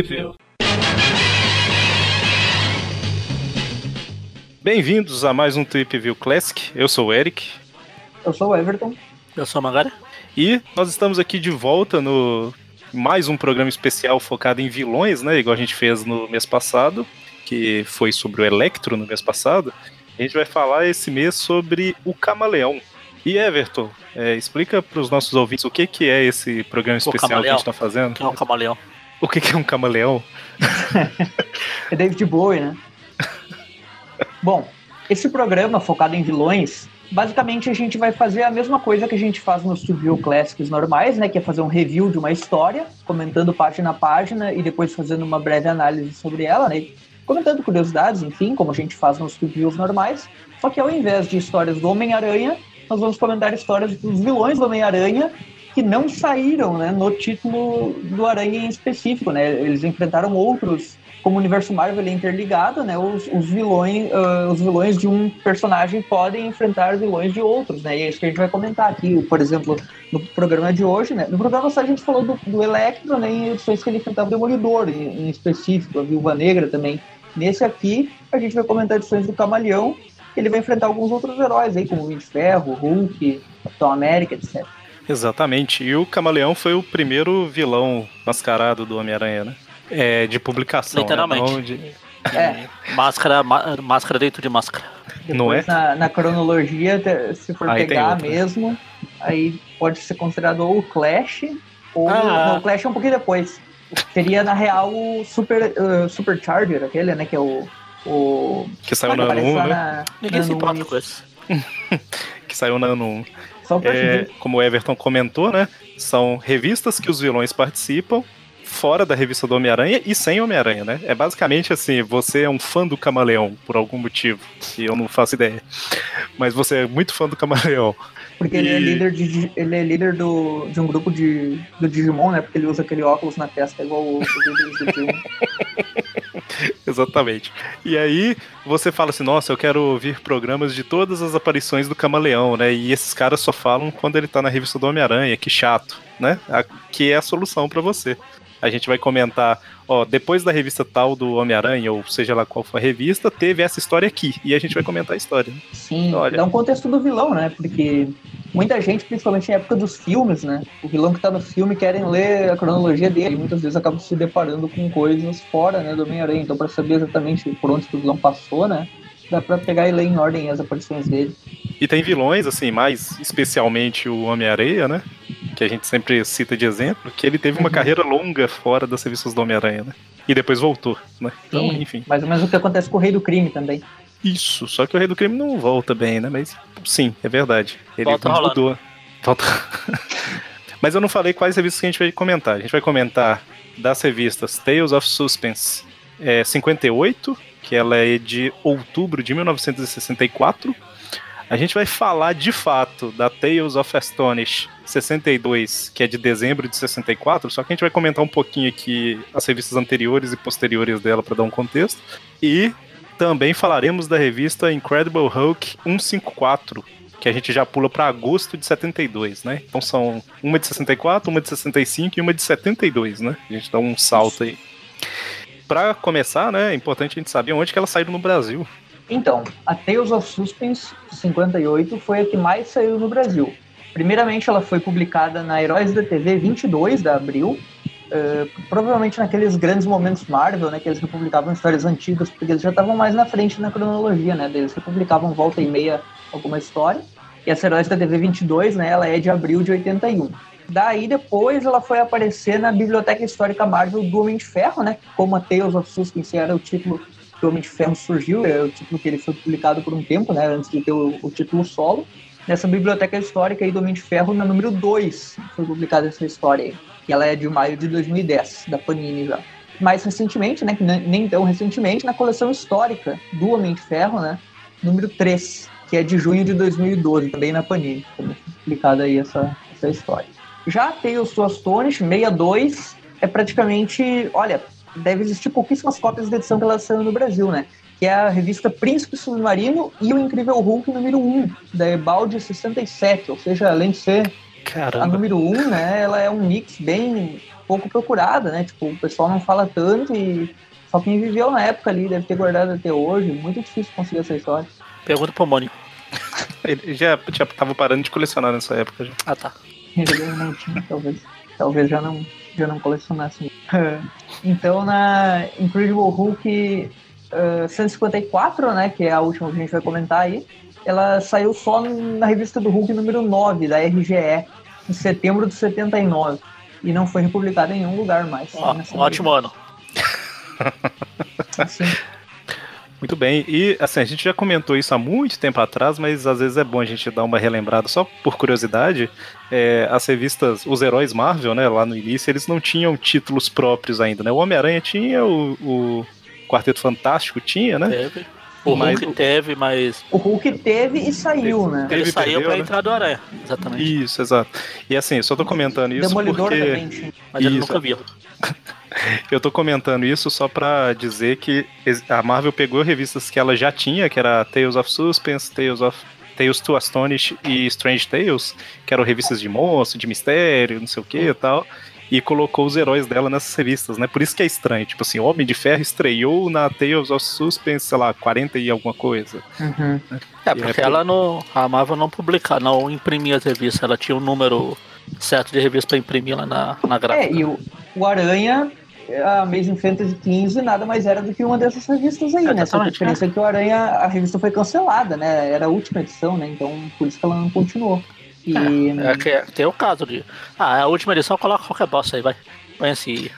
View. Bem-vindos a mais um Trip View Classic. Eu sou o Eric. Eu sou o Everton. Eu sou a Magara. E nós estamos aqui de volta no mais um programa especial focado em vilões, né? Igual a gente fez no mês passado, que foi sobre o Electro no mês passado. A gente vai falar esse mês sobre o Camaleão. E Everton, é, explica para os nossos ouvintes o que, que é esse programa especial que a gente está fazendo. Que é um camaleão. O que, que é um camaleão? é David Bowie, né? Bom, esse programa focado em vilões, basicamente a gente vai fazer a mesma coisa que a gente faz nos Studio Classics normais, né? Que é fazer um review de uma história, comentando página a página e depois fazendo uma breve análise sobre ela, né? Comentando curiosidades, enfim, como a gente faz nos reviews normais. Só que ao invés de histórias do Homem-Aranha, nós vamos comentar histórias dos vilões do Homem-Aranha que não saíram né, no título do Aranha em específico, né? Eles enfrentaram outros como o universo Marvel é interligado, né, os, os vilões, uh, os vilões de um personagem podem enfrentar vilões de outros, né? E é isso que a gente vai comentar aqui, por exemplo, no programa de hoje, né? No programa passado a gente falou do, do Electro, né, em edições que ele enfrentava o Demolidor, em, em específico, a Viúva Negra também. Nesse aqui, a gente vai comentar edições do Camaleão, ele vai enfrentar alguns outros heróis aí, como o Homem de Ferro, Hulk, Capitão América, etc. Exatamente. E o Camaleão foi o primeiro vilão mascarado do Homem-Aranha, né? é, de publicação. Né? Literalmente. Né? De... É. Máscara, máscara dentro de máscara. Depois, não é? Na, na, cronologia, se for aí pegar mesmo, aí pode ser considerado ou o Clash, ou ah. o Clash é um pouquinho depois. Seria, na real, o Super, uh, Supercharger, aquele, né? Que é o. o que saiu na 1, né? Na, Ninguém se importa com isso. que saiu na 1. É, como o Everton comentou, né? São revistas que os vilões participam fora da revista do Homem-Aranha e sem Homem-Aranha, né? É basicamente assim, você é um fã do Camaleão, por algum motivo, que eu não faço ideia. Mas você é muito fã do Camaleão. Porque e... ele é líder, de, ele é líder do, de um grupo de, do Digimon, né? Porque ele usa aquele óculos na testa igual o, o do Digimon. Exatamente. E aí você fala assim, nossa, eu quero ouvir programas de todas as aparições do Camaleão, né? E esses caras só falam quando ele tá na revista do Homem-Aranha, que chato, né? Que é a solução para você a gente vai comentar, ó, depois da revista tal do Homem-Aranha, ou seja lá qual for a revista, teve essa história aqui. E a gente vai comentar a história. Né? Sim, Olha. dá um contexto do vilão, né? Porque muita gente, principalmente em época dos filmes, né? O vilão que tá no filme querem ler a cronologia dele. E muitas vezes acabam se deparando com coisas fora né, do Homem-Aranha. Então, para saber exatamente por onde o vilão passou, né? Dá pra pegar e ler em ordem as aparições dele. E tem vilões, assim, mais especialmente o Homem-Areia, né? Que a gente sempre cita de exemplo, que ele teve uma uhum. carreira longa fora das revistas do Homem-Aranha, né? E depois voltou, né? Então, Sim, enfim. Mais ou menos o que acontece com o Rei do Crime também. Isso, só que o Rei do Crime não volta bem, né? Mas sim, é verdade. Ele volta mudou. Volta. Mas eu não falei quais revistas que a gente vai comentar. A gente vai comentar das revistas Tales of Suspense é, 58, que ela é de outubro de 1964. A gente vai falar de fato da Tales of Astonish 62, que é de dezembro de 64, só que a gente vai comentar um pouquinho aqui as revistas anteriores e posteriores dela para dar um contexto. E também falaremos da revista Incredible Hulk 154, que a gente já pula para agosto de 72, né? Então são uma de 64, uma de 65 e uma de 72, né? A gente dá um salto aí para começar, né, é importante a gente saber onde que ela saiu no Brasil. Então, a Tales of Suspense 58 foi a que mais saiu no Brasil. Primeiramente, ela foi publicada na Heróis da TV 22 de abril, uh, provavelmente naqueles grandes momentos Marvel, né, que eles republicavam histórias antigas, porque eles já estavam mais na frente na cronologia, né, eles republicavam volta e meia alguma história. E essa Heróis da TV 22, né, ela é de abril de 81. Daí depois ela foi aparecer na Biblioteca Histórica Marvel do Homem de Ferro, né? Como a Tales of Suspense era o título que o Homem de Ferro surgiu, é o título que ele foi publicado por um tempo, né? Antes de ter o, o título solo. Nessa Biblioteca Histórica aí do Homem de Ferro, na número 2, foi publicada essa história aí. E ela é de maio de 2010, da Panini já. Mais recentemente, né? Nem tão recentemente, na coleção histórica do Homem de Ferro, né? Número 3, que é de junho de 2012, também na Panini. Publicada aí essa, essa história. Já tem o Suas Tones 62, é praticamente, olha, deve existir pouquíssimas cópias da edição que ela saiu no Brasil, né? Que é a revista Príncipe Submarino e o Incrível Hulk número 1, da Ebaldi 67, ou seja, além de ser Caramba. A número 1, um, né, ela é um mix bem pouco procurada, né? Tipo, o pessoal não fala tanto e só quem viveu na época ali deve ter guardado até hoje. Muito difícil conseguir essa história. Pergunta pro Mônio. Ele já, já tava parando de colecionar nessa época. Já. Ah, tá. Ele não tinha, talvez. Talvez já não, já não colecionasse. então, na Incredible Hulk uh, 154, né, que é a última que a gente vai comentar aí, ela saiu só na revista do Hulk número 9, da RGE, em setembro de 79. E não foi republicada em nenhum lugar mais. Oh, um ótimo ano. Sim. Muito bem, e assim, a gente já comentou isso há muito tempo atrás, mas às vezes é bom a gente dar uma relembrada, só por curiosidade, é, as revistas, os heróis Marvel, né, lá no início, eles não tinham títulos próprios ainda, né, o Homem-Aranha tinha, o, o Quarteto Fantástico tinha, né? Teve. O mas Hulk teve, mas. O Hulk teve e saiu, né? Ele saiu perdeu, pra né? entrar do Aranha, exatamente. Isso, exato. E assim, eu só tô comentando isso Demolidor porque. Também, mas ele nunca viu. eu tô comentando isso só pra dizer que a Marvel pegou revistas que ela já tinha, que era Tales of Suspense, Tales of Tales to Astonish e Strange Tales, que eram revistas de monstro, de mistério, não sei o que e tal e colocou os heróis dela nessas revistas, né? Por isso que é estranho. Tipo assim, Homem de Ferro estreou na Tales of Suspense, sei lá, 40 e alguma coisa. Uhum. É, porque é ela não. A Marvel não publicava, não imprimia as revistas, ela tinha um número certo de revistas para imprimir lá na, na gráfica. É, e o, o Aranha a Amazing Fantasy 15 nada mais era do que uma dessas revistas aí, é, né? Só a diferença é. é que o Aranha, a revista foi cancelada, né? Era a última edição, né? Então por isso que ela não continuou. E... É, é que é, tem o caso de. Ah, é a última edição coloca qualquer bosta aí, vai. Põe assim.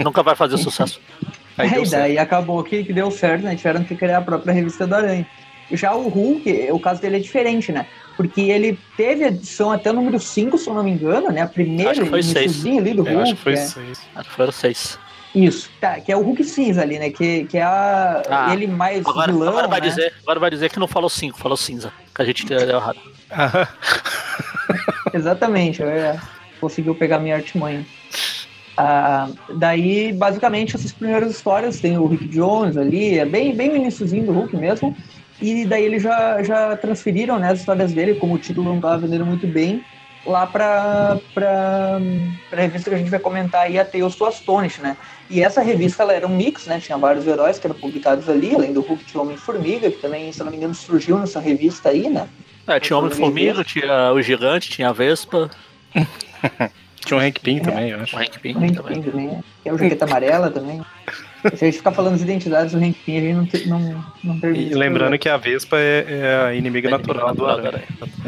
Nunca vai fazer sucesso. Aí é, e daí acabou que, que deu certo, né? Tiveram que criar a própria revista do Aranha. Já o Hulk, o caso dele é diferente, né? Porque ele teve edição até o número 5, se eu não me engano, né? A primeira acho que foi seis. ali do Hulk. acho que foi 6. É. Acho que foram 6. Isso, tá, que é o Hulk cinza ali, né? Que, que é a, ah, ele mais agora, vilão, agora vai né? dizer Agora vai dizer que não falou 5, falou cinza. Que a gente deu errado. Exatamente, é, conseguiu pegar minha artimanha. Ah, daí, basicamente, essas primeiras histórias tem o Rick Jones ali, é bem, bem o iníciozinho do Hulk mesmo. E daí eles já, já transferiram né, as histórias dele, como o título não estava vendendo muito bem, lá para a revista que a gente vai comentar aí, a Tales to Astonish, né? E essa revista ela era um mix, né? Tinha vários heróis que eram publicados ali, além do Hulk tinha Homem-Formiga, que também, se não me engano, surgiu nessa revista aí, né? É, tinha Homem-Formiga, tinha o Gigante, tinha a Vespa. tinha o Hank Pym é, também, eu acho. O Hank Pym, também. Também. Tem o Jaqueta Amarela também. Se a gente ficar falando das identidades do Hank Pym, a gente não, não, não termina. E lembrando que a Vespa é, é a inimiga é natural do Aranha.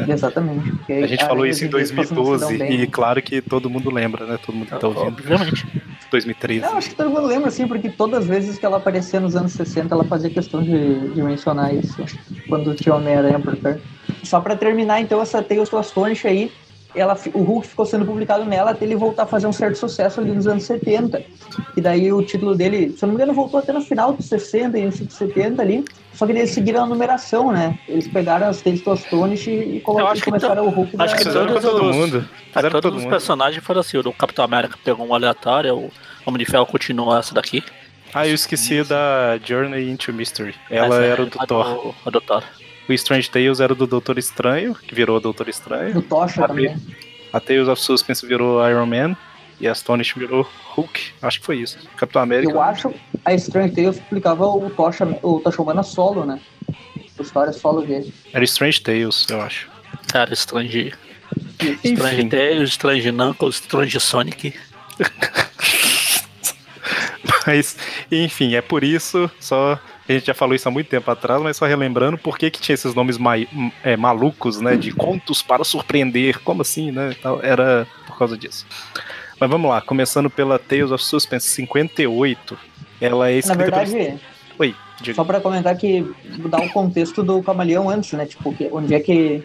Exatamente. A gente falou isso em 2012 e claro que todo mundo lembra, né? Todo mundo que tá ouvindo. Obviamente. 2013. Não, acho que todo mundo lembra, sim, porque todas as vezes que ela aparecia nos anos 60, ela fazia questão de, de mencionar isso, quando tinha Homem-Aranha por perto. Só para terminar, então, essa Tales of Astonish aí, ela, o Hulk ficou sendo publicado nela até ele voltar a fazer um certo sucesso ali nos anos 70. E daí o título dele, se eu não me engano, voltou até no final dos 60, início dos 70 ali. Só que eles seguiram a numeração, né? Eles pegaram as Tales of Astonish e, colocaram, começaram to... o Hulk acho da... que todos, todo mundo. Fizeram todos todo os mundo. personagens foram assim. O Capitão América pegou um aleatório, o Homem de Ferro continuou essa daqui. Ah, eu esqueci Isso. da Journey into Mystery. Ela Essa era é, o do Thor. O, do Thor. O Strange Tales era do Doutor Estranho, que virou Doutor Estranho. Do Tocha também. A Tales of Suspense virou Iron Man. E a Astonish virou Hulk. Acho que foi isso. Capitão América. Eu acho a Strange Tales explicava o Tocha, o Tocha Humana solo, né? A história solo dele. Era Strange Tales, eu acho. Cara, Strange. Strange Tales, Strange Knuckles, Strange Sonic. Mas, enfim, é por isso, só. A gente já falou isso há muito tempo atrás, mas só relembrando por que, que tinha esses nomes ma é, malucos, né? De contos para surpreender. Como assim, né? Era por causa disso. Mas vamos lá, começando pela Tales of Suspense 58. Ela é escrita. Na verdade, Oi, diga. Só para comentar que dá um contexto do Camaleão antes, né? Tipo, que, onde é que.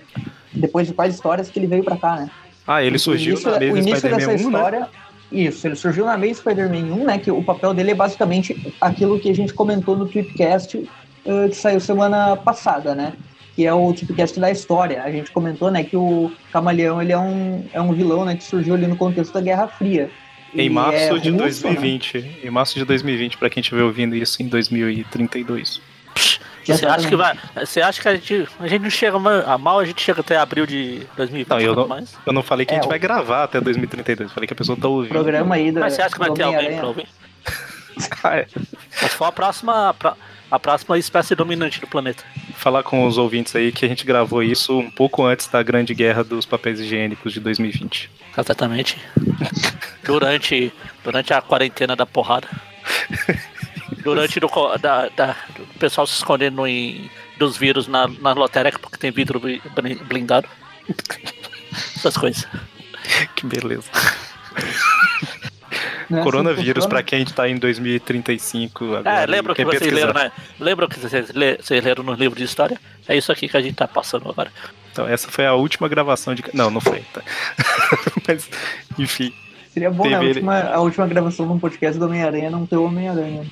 Depois de quais histórias que ele veio para cá, né? Ah, ele surgiu início, na mesa O início dessa 1, né? história. Né? Isso, ele surgiu na Amazing Spider-Man 1, né? Que o papel dele é basicamente aquilo que a gente comentou no Tweetcast uh, que saiu semana passada, né? Que é o Tweetcast da história. A gente comentou, né, que o Camaleão ele é um, é um vilão, né, que surgiu ali no contexto da Guerra Fria. Em março é de russo, 2020. Né? Em março de 2020, para quem estiver ouvindo isso em 2032. Você acha que vai. Você acha que a gente. A gente não chega a mal, a gente chega até abril de 2020. Não, eu não, mais. eu não falei que é, a gente vai gravar até 2032. Falei que a pessoa tá ouvindo. Programa aí da, Mas você acha que vai ter alguém pra ouvir? ah, é. Mas for a próxima. A próxima espécie dominante do planeta. Falar com os ouvintes aí que a gente gravou isso um pouco antes da grande guerra dos papéis higiênicos de 2020. Exatamente. durante, durante a quarentena da porrada. Durante do, da, da, o pessoal se escondendo em, dos vírus na, na lotérica porque tem vidro blindado. Essas coisas. Que beleza. Nessa Coronavírus, para quem está em 2035 agora. É, lembra que vocês leram, né? Lembra que vocês, vocês leram no livro de história? É isso aqui que a gente tá passando agora. Então, essa foi a última gravação de. Não, não foi. Tá? Mas, enfim. Seria bom, né? A última, a última gravação de um podcast do Homem-Aranha não ter o Homem-Aranha.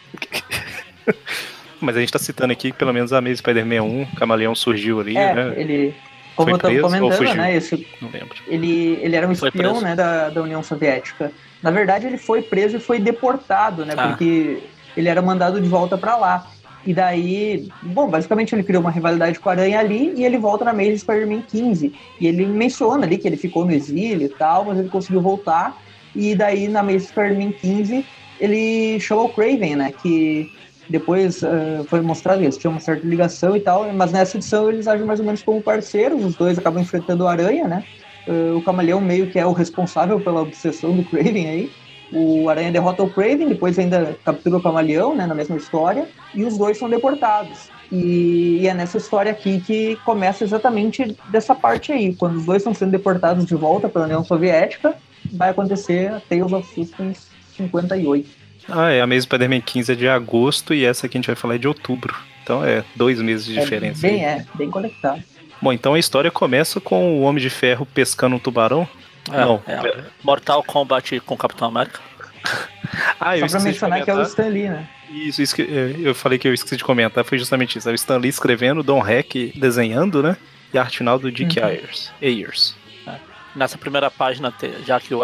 Mas a gente tá citando aqui que pelo menos a Amazing Spider-Man 1, Camaleão surgiu ali, é, né? ele... Como Foi eu tava comentando, né? Esse, não lembro. Ele, ele era um espião né, da, da União Soviética. Na verdade, ele foi preso e foi deportado, né? Ah. Porque ele era mandado de volta para lá. E daí, bom, basicamente ele criou uma rivalidade com a Aranha ali e ele volta na Amazing Spider-Man 15. E ele menciona ali que ele ficou no exílio e tal, mas ele conseguiu voltar. E daí na Amazing Spider-Man 15 ele chama o Craven, né? Que depois uh, foi mostrado eles tinham uma certa ligação e tal, mas nessa edição eles agem mais ou menos como parceiros, os dois acabam enfrentando o Aranha, né? Uh, o Camaleão meio que é o responsável pela obsessão do Craven aí. O Aranha derrota o Craven, depois ainda captura o Camaleão, né, na mesma história, e os dois são deportados. E, e, é nessa história aqui que começa exatamente dessa parte aí, quando os dois estão sendo deportados de volta pela União Soviética, vai acontecer a Tales of Suspense 58. Ah, é. A mesma Spider-Man 15 é de agosto e essa que a gente vai falar é de outubro. Então é dois meses de é diferença. Bem, aí. é, bem conectado. Bom, então a história começa com o Homem de Ferro pescando um tubarão. É, Não. É, Mortal Kombat com Capitão América. ah, eu Só pra mencionar que é o Stan Lee, né? Isso, isso que é, eu falei que eu esqueci de comentar, foi justamente isso. É o Stan Lee escrevendo, Don Heck desenhando, né? E a arte final do Dick uhum. Ayers. Ayers nessa primeira página, já que o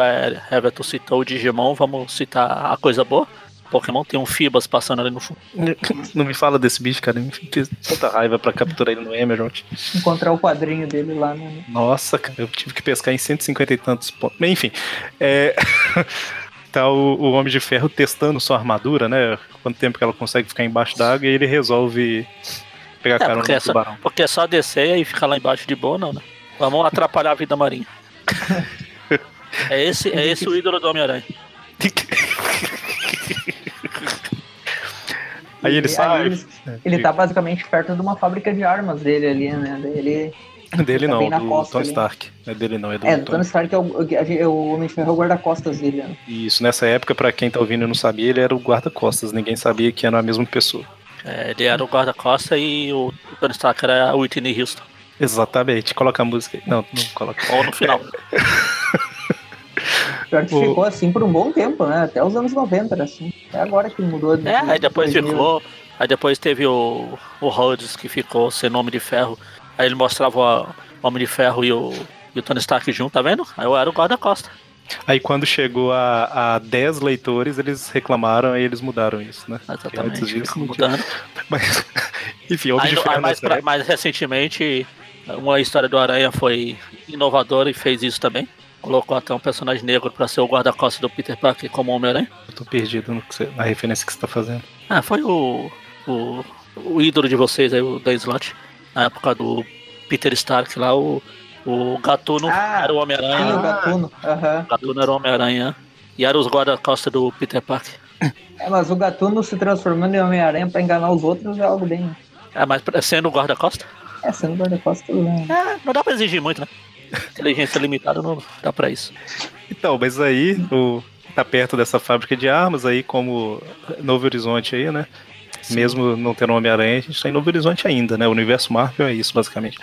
Everton citou o Digimon, vamos citar a coisa boa. Pokémon tem um Fibas passando ali no fundo. Não me fala desse bicho, cara. Me fez tanta raiva pra capturar ele no Emerald. Encontrar o quadrinho dele lá, né? Nossa, cara, eu tive que pescar em 150 e tantos pontos. Mas, enfim, é... tá o, o, Homem de Ferro testando sua armadura, né? Quanto tempo que ela consegue ficar embaixo d'água e ele resolve pegar é, cara no é só, tubarão. Porque é só descer e ficar lá embaixo de boa, não, né? Vamos atrapalhar a vida marinha. É esse, é esse o ídolo do Homem-Aranha. Aí ele sai. Ele, ele tá basicamente perto de uma fábrica de armas dele ali, né? Ele. Dele tá não, do Tony Stark. Não é dele não, é do É, do Tony Stark é o, é o Homem de Ferro é o guarda-costas dele. Né? Isso, nessa época, pra quem tá ouvindo e não sabia, ele era o guarda-costas. Ninguém sabia que era a mesma pessoa. É, ele era o guarda-costas e o Tony Stark era a Whitney Houston. Exatamente, coloca a música aí. Não, não coloca. Ou no final. Pior que o... ficou assim por um bom tempo, né? Até os anos 90 era assim. É agora que mudou. É, aí depois 2000. ficou. Aí depois teve o, o Rhodes que ficou sem nome de ferro. Aí ele mostrava o Homem de Ferro e o, e o Tony Stark junto, tá vendo? Aí eu era o guarda-costa. Aí quando chegou a, a 10 leitores, eles reclamaram e eles mudaram isso, né? Exatamente, antes disso, mudando. Mas, enfim, Homem de Ferro mais, pra, mais recentemente, uma história do Aranha foi inovadora e fez isso também. Colocou até um personagem negro para ser o guarda-costas do Peter Parker como Homem-Aranha. Eu tô perdido você, na referência que você tá fazendo. Ah, foi o, o, o ídolo de vocês aí, o Dan Slott. Na época do Peter Stark lá, o, o Gatuno ah, era o Homem-Aranha. Ah, o Gatuno. Uhum. Gatuno era o Homem-Aranha. E era os guarda-costas do Peter Parker. É, mas o Gatuno se transformando em Homem-Aranha pra enganar os outros é algo bem. É, mas sendo guarda-costa? É, sendo guarda-costa tudo bem. É, não dá pra exigir muito, né? Inteligência limitada não dá pra isso. Então, mas aí o, tá perto dessa fábrica de armas, aí como Novo Horizonte aí, né? Sim. Mesmo não tendo Homem-Aranha, a gente tá em Novo Horizonte ainda, né? O universo Marvel é isso, basicamente.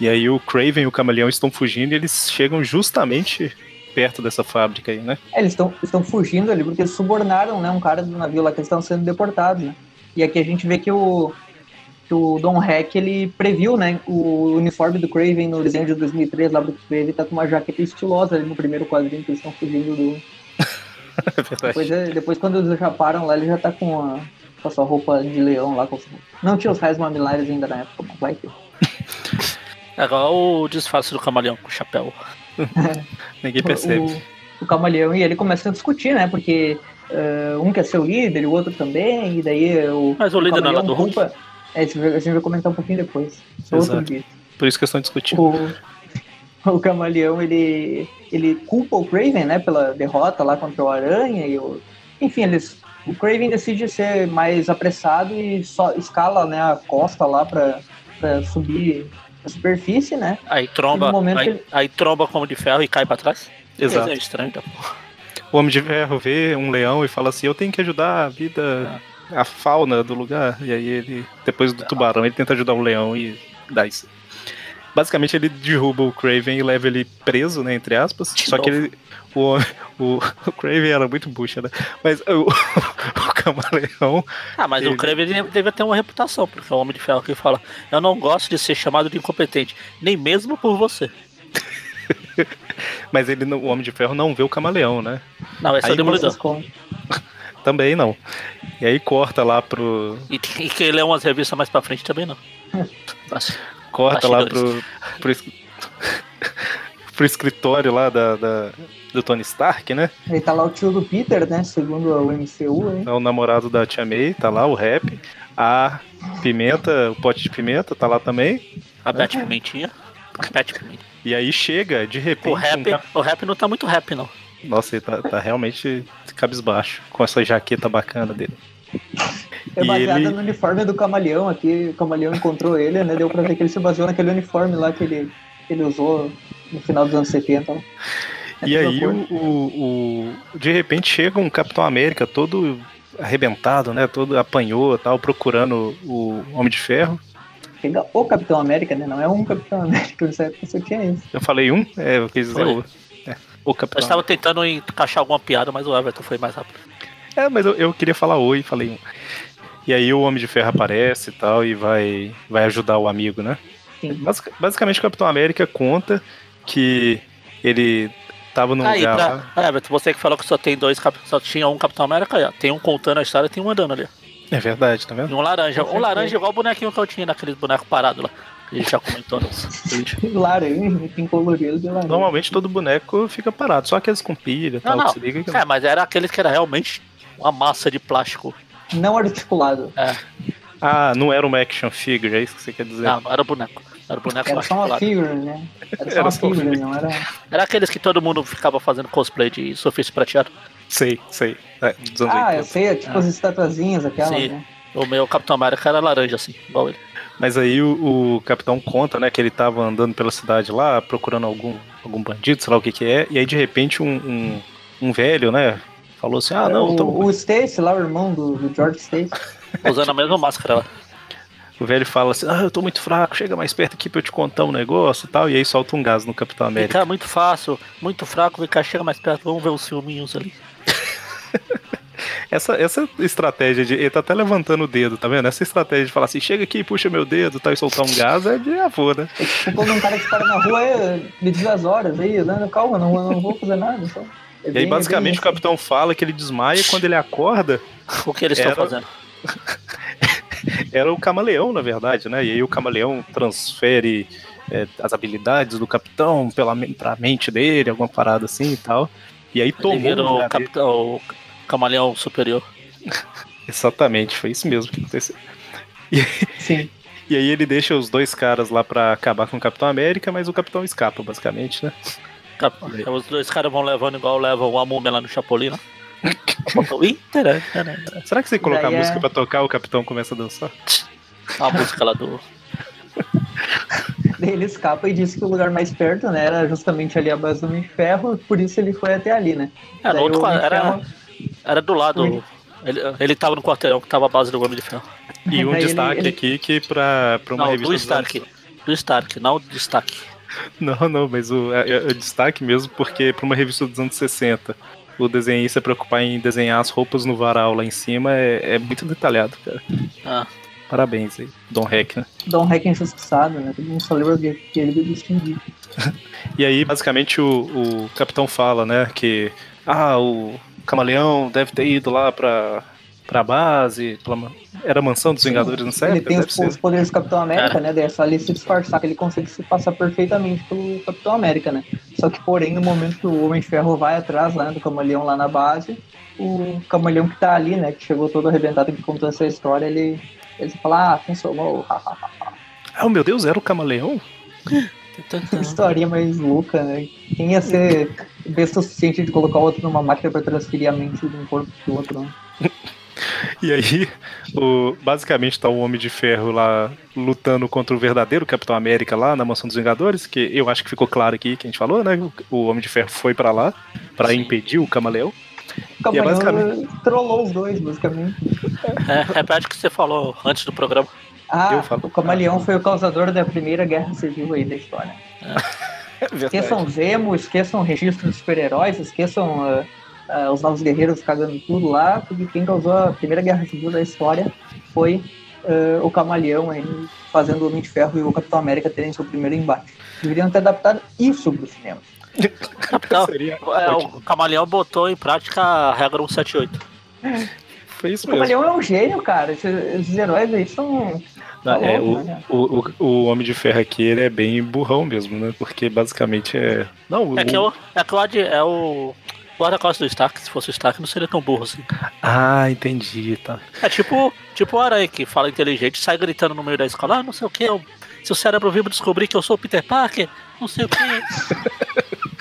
E aí o Craven e o Camaleão estão fugindo e eles chegam justamente perto dessa fábrica aí, né? É, eles estão fugindo ali porque eles subornaram, né, um cara do navio lá que eles estão sendo deportados, né? E aqui a gente vê que o, que o Don Heck ele previu, né, o uniforme do Craven no desenho de 2003, lá do Craven tá com uma jaqueta estilosa ali no primeiro quadrinho que eles estão fugindo do... é depois, depois quando eles já param lá, ele já tá com a, com a sua roupa de leão lá. Com... Não tinha os raios mamilares ainda na época, mas vai ter. É igual o disfarce do camaleão com o chapéu. Ninguém percebe. O, o, camaleão e ele começam a discutir, né? Porque uh, um quer ser o líder, o outro também, e daí o. Mas o líder não é do Hulk. É, a gente vai comentar um pouquinho depois. Outro Por isso que estão discutindo. O, o camaleão ele, ele culpa o Craven, né, pela derrota lá contra o Aranha e o, enfim, eles o Craven decide ser mais apressado e só escala, né, a costa lá para subir a superfície, né? Aí tromba, aí, ele... aí, tromba como de ferro e cai para trás. Exato. É estranho, tá? O Homem de Ferro vê um leão e fala assim: "Eu tenho que ajudar a vida, a fauna do lugar". E aí ele, depois do tubarão, ele tenta ajudar o leão e dá isso. Basicamente ele derruba o Craven e leva ele preso, né, entre aspas. De só novo. que ele o, o, o Craven era muito bucha, né? Mas o, o Camaleão. Ah, mas ele... o Craven deve ter uma reputação, porque é o Homem de Ferro que fala: Eu não gosto de ser chamado de incompetente, nem mesmo por você. mas ele, o Homem de Ferro não vê o Camaleão, né? Não, esse é o Demolidor. Também não. E aí corta lá pro. E, e que ele é umas revistas mais pra frente também não. Nossa corta lá pro, pro, pro, escritório lá da, da, do Tony Stark, né? Ele tá lá o tio do Peter, né? Segundo o MCU, hein? É o namorado da Tia May, tá lá, o Rap. A Pimenta, o pote de pimenta, tá lá também. A Beth é. Pimentinha. Beth Pimentinha. E aí chega, de repente. O rap, um... o rap não tá muito rap, não. Nossa, ele tá, tá realmente cabisbaixo com essa jaqueta bacana dele. É baseada ele... no uniforme do camaleão aqui. O camaleão encontrou ele, né? Deu pra ver que ele se baseou naquele uniforme lá que ele, que ele usou no final dos anos 70. É e aí o, o, o, de repente chega um Capitão América todo arrebentado, né? Todo apanhou tal, procurando o Homem de Ferro. Chega o Capitão América, né? Não é um Capitão América, você tinha isso. Eu falei um? É, eu quis dizer o. É, o Capitão. Eu estava tentando encaixar alguma piada, mas o Everton foi mais rápido. É, mas eu, eu queria falar oi, falei um. E aí o Homem de Ferro aparece e tal e vai, vai ajudar o amigo, né? Sim. Basic, basicamente o Capitão América conta que ele tava num aí, lugar pra... lá. É, você que falou que só tem dois só tinha um Capitão América, aí, tem um contando a história e tem um andando ali. É verdade, tá vendo? E um laranja. Um laranja igual o bonequinho que eu tinha naquele boneco parado lá. Gente já comentou nos Laranja, tem colorido de laranja. Normalmente todo boneco fica parado, só aqueles com pilha e tal. Não. Que liga que... É, mas era aqueles que era realmente uma massa de plástico não articulado. É. Ah, não era uma action figure, é isso que você quer dizer? Não, não era boneco. Era boneco Era só uma figure, né? Era só era uma só figure, não era. Era aqueles que todo mundo ficava fazendo cosplay de surfista prateado. Sei, sei. É, ah, eu sei, é tipo as estatuazinhas aquelas, Sim. né? O meu Capitão América era laranja, assim, igual ele. Mas aí o, o, capitão conta, né, que ele tava andando pela cidade lá, procurando algum, algum bandido, sei lá o que que é, e aí de repente um, um, um velho, né, Falou assim, ah, não. O, tô... o Stacy lá, o irmão do, do George Stacy. Usando a mesma máscara lá. O velho fala assim, ah, eu tô muito fraco, chega mais perto aqui pra eu te contar um negócio e tal, e aí solta um gás no Capitão América. Fica muito fácil, muito fraco, vem cá, chega mais perto, vamos ver os filminhos ali. essa, essa estratégia de. Ele tá até levantando o dedo, tá vendo? Essa estratégia de falar assim, chega aqui, puxa meu dedo tá, e soltar um gás é de avô, né? É quando um cara que para na rua é, me diz as horas aí, né? Calma, não, não vou fazer nada. Só. É e aí, basicamente, o capitão fala que ele desmaia quando ele acorda. O que eles era... estão fazendo? era o camaleão, na verdade, né? E aí o camaleão transfere é, as habilidades do capitão pela, pra mente dele, alguma parada assim e tal. E aí tomou. Ele o, capitão, o camaleão superior. Exatamente, foi isso mesmo que aconteceu. E, Sim. E aí ele deixa os dois caras lá para acabar com o Capitão América, mas o Capitão escapa, basicamente, né? Os dois caras vão levando igual levam a múmia lá no Chapolin, né? Será que se colocar a música é... pra tocar, o capitão começa a dançar? A música lá do. ele escapa e disse que o lugar mais perto, né, era justamente ali a base do Homem de Ferro, por isso ele foi até ali, né? É, no outro, era, Ferro... era do lado. Ele, ele tava no quarteirão que tava a base do Homem de Ferro. E um destaque ele... aqui que pra, pra uma não, revista. Do Stark. Anos... Do Stark, não do destaque. Não, não, mas o, é, é, é destaque mesmo porque para uma revista dos anos 60, o desenhista preocupar em desenhar as roupas no varal lá em cima é, é muito detalhado, cara. Ah. Parabéns aí, Don Heck, né? Don Heck é injustiçado, né? Todo mundo só lembra que ele distinguido. e aí, basicamente, o, o capitão fala, né, que ah, o camaleão deve ter ido lá pra, pra base, pela, era a mansão dos Vingadores, não sei. Ele tem os, os, poderes do Capitão América, é. né? Daí é só ele se disfarçar que ele consegue se passar perfeitamente pelo Capitão América, né? Só que, porém, no momento que o Homem de Ferro vai atrás né, do Camaleão lá na base, o Camaleão que tá ali, né? Que chegou todo arrebentado e contou essa história, ele, ele fala, ah, somou? Ah, meu Deus, era o Camaleão? Que historinha mais louca, né? Quem ia ser besta o suficiente de colocar o outro numa máquina para transferir a mente de um corpo pro outro, né? E aí, o, basicamente tá o Homem de Ferro lá lutando contra o verdadeiro Capitão América lá na Mansão dos Vingadores, que eu acho que ficou claro aqui que a gente falou, né? O Homem de Ferro foi para lá para impedir o Camaleão. O Camaleão é basicamente... trollou os dois, basicamente. É, repete o que você falou antes do programa. Ah, o Camaleão ah. foi o causador da primeira guerra civil aí da história. É. esqueçam Zemo, esqueçam o registro dos super-heróis, esqueçam uh, uh, os Novos Guerreiros cagando tudo lá, porque quem causou a primeira guerra civil da história foi uh, o Camaleão aí, fazendo o Homem de Ferro e o Capitão América terem seu primeiro embate. Deveriam ter adaptado isso para o cinema. Capitão, é, o Camaleão botou em prática a regra 178. Foi isso o mesmo. Camaleão é um gênio, cara. Esses, esses heróis aí são. Não, tá é, o, né? o, o, o, Homem de Ferro aqui ele é bem burrão mesmo, né? Porque basicamente é. Não, é, que o, é que o, é o guarda-costas do Stark, se fosse o Stark, não seria tão burro assim. Ah, entendi, tá. É tipo, tipo o Aranha que fala inteligente, sai gritando no meio da escola, ah, não sei o que, seu cérebro vivo descobrir que eu sou o Peter Parker, não sei o que.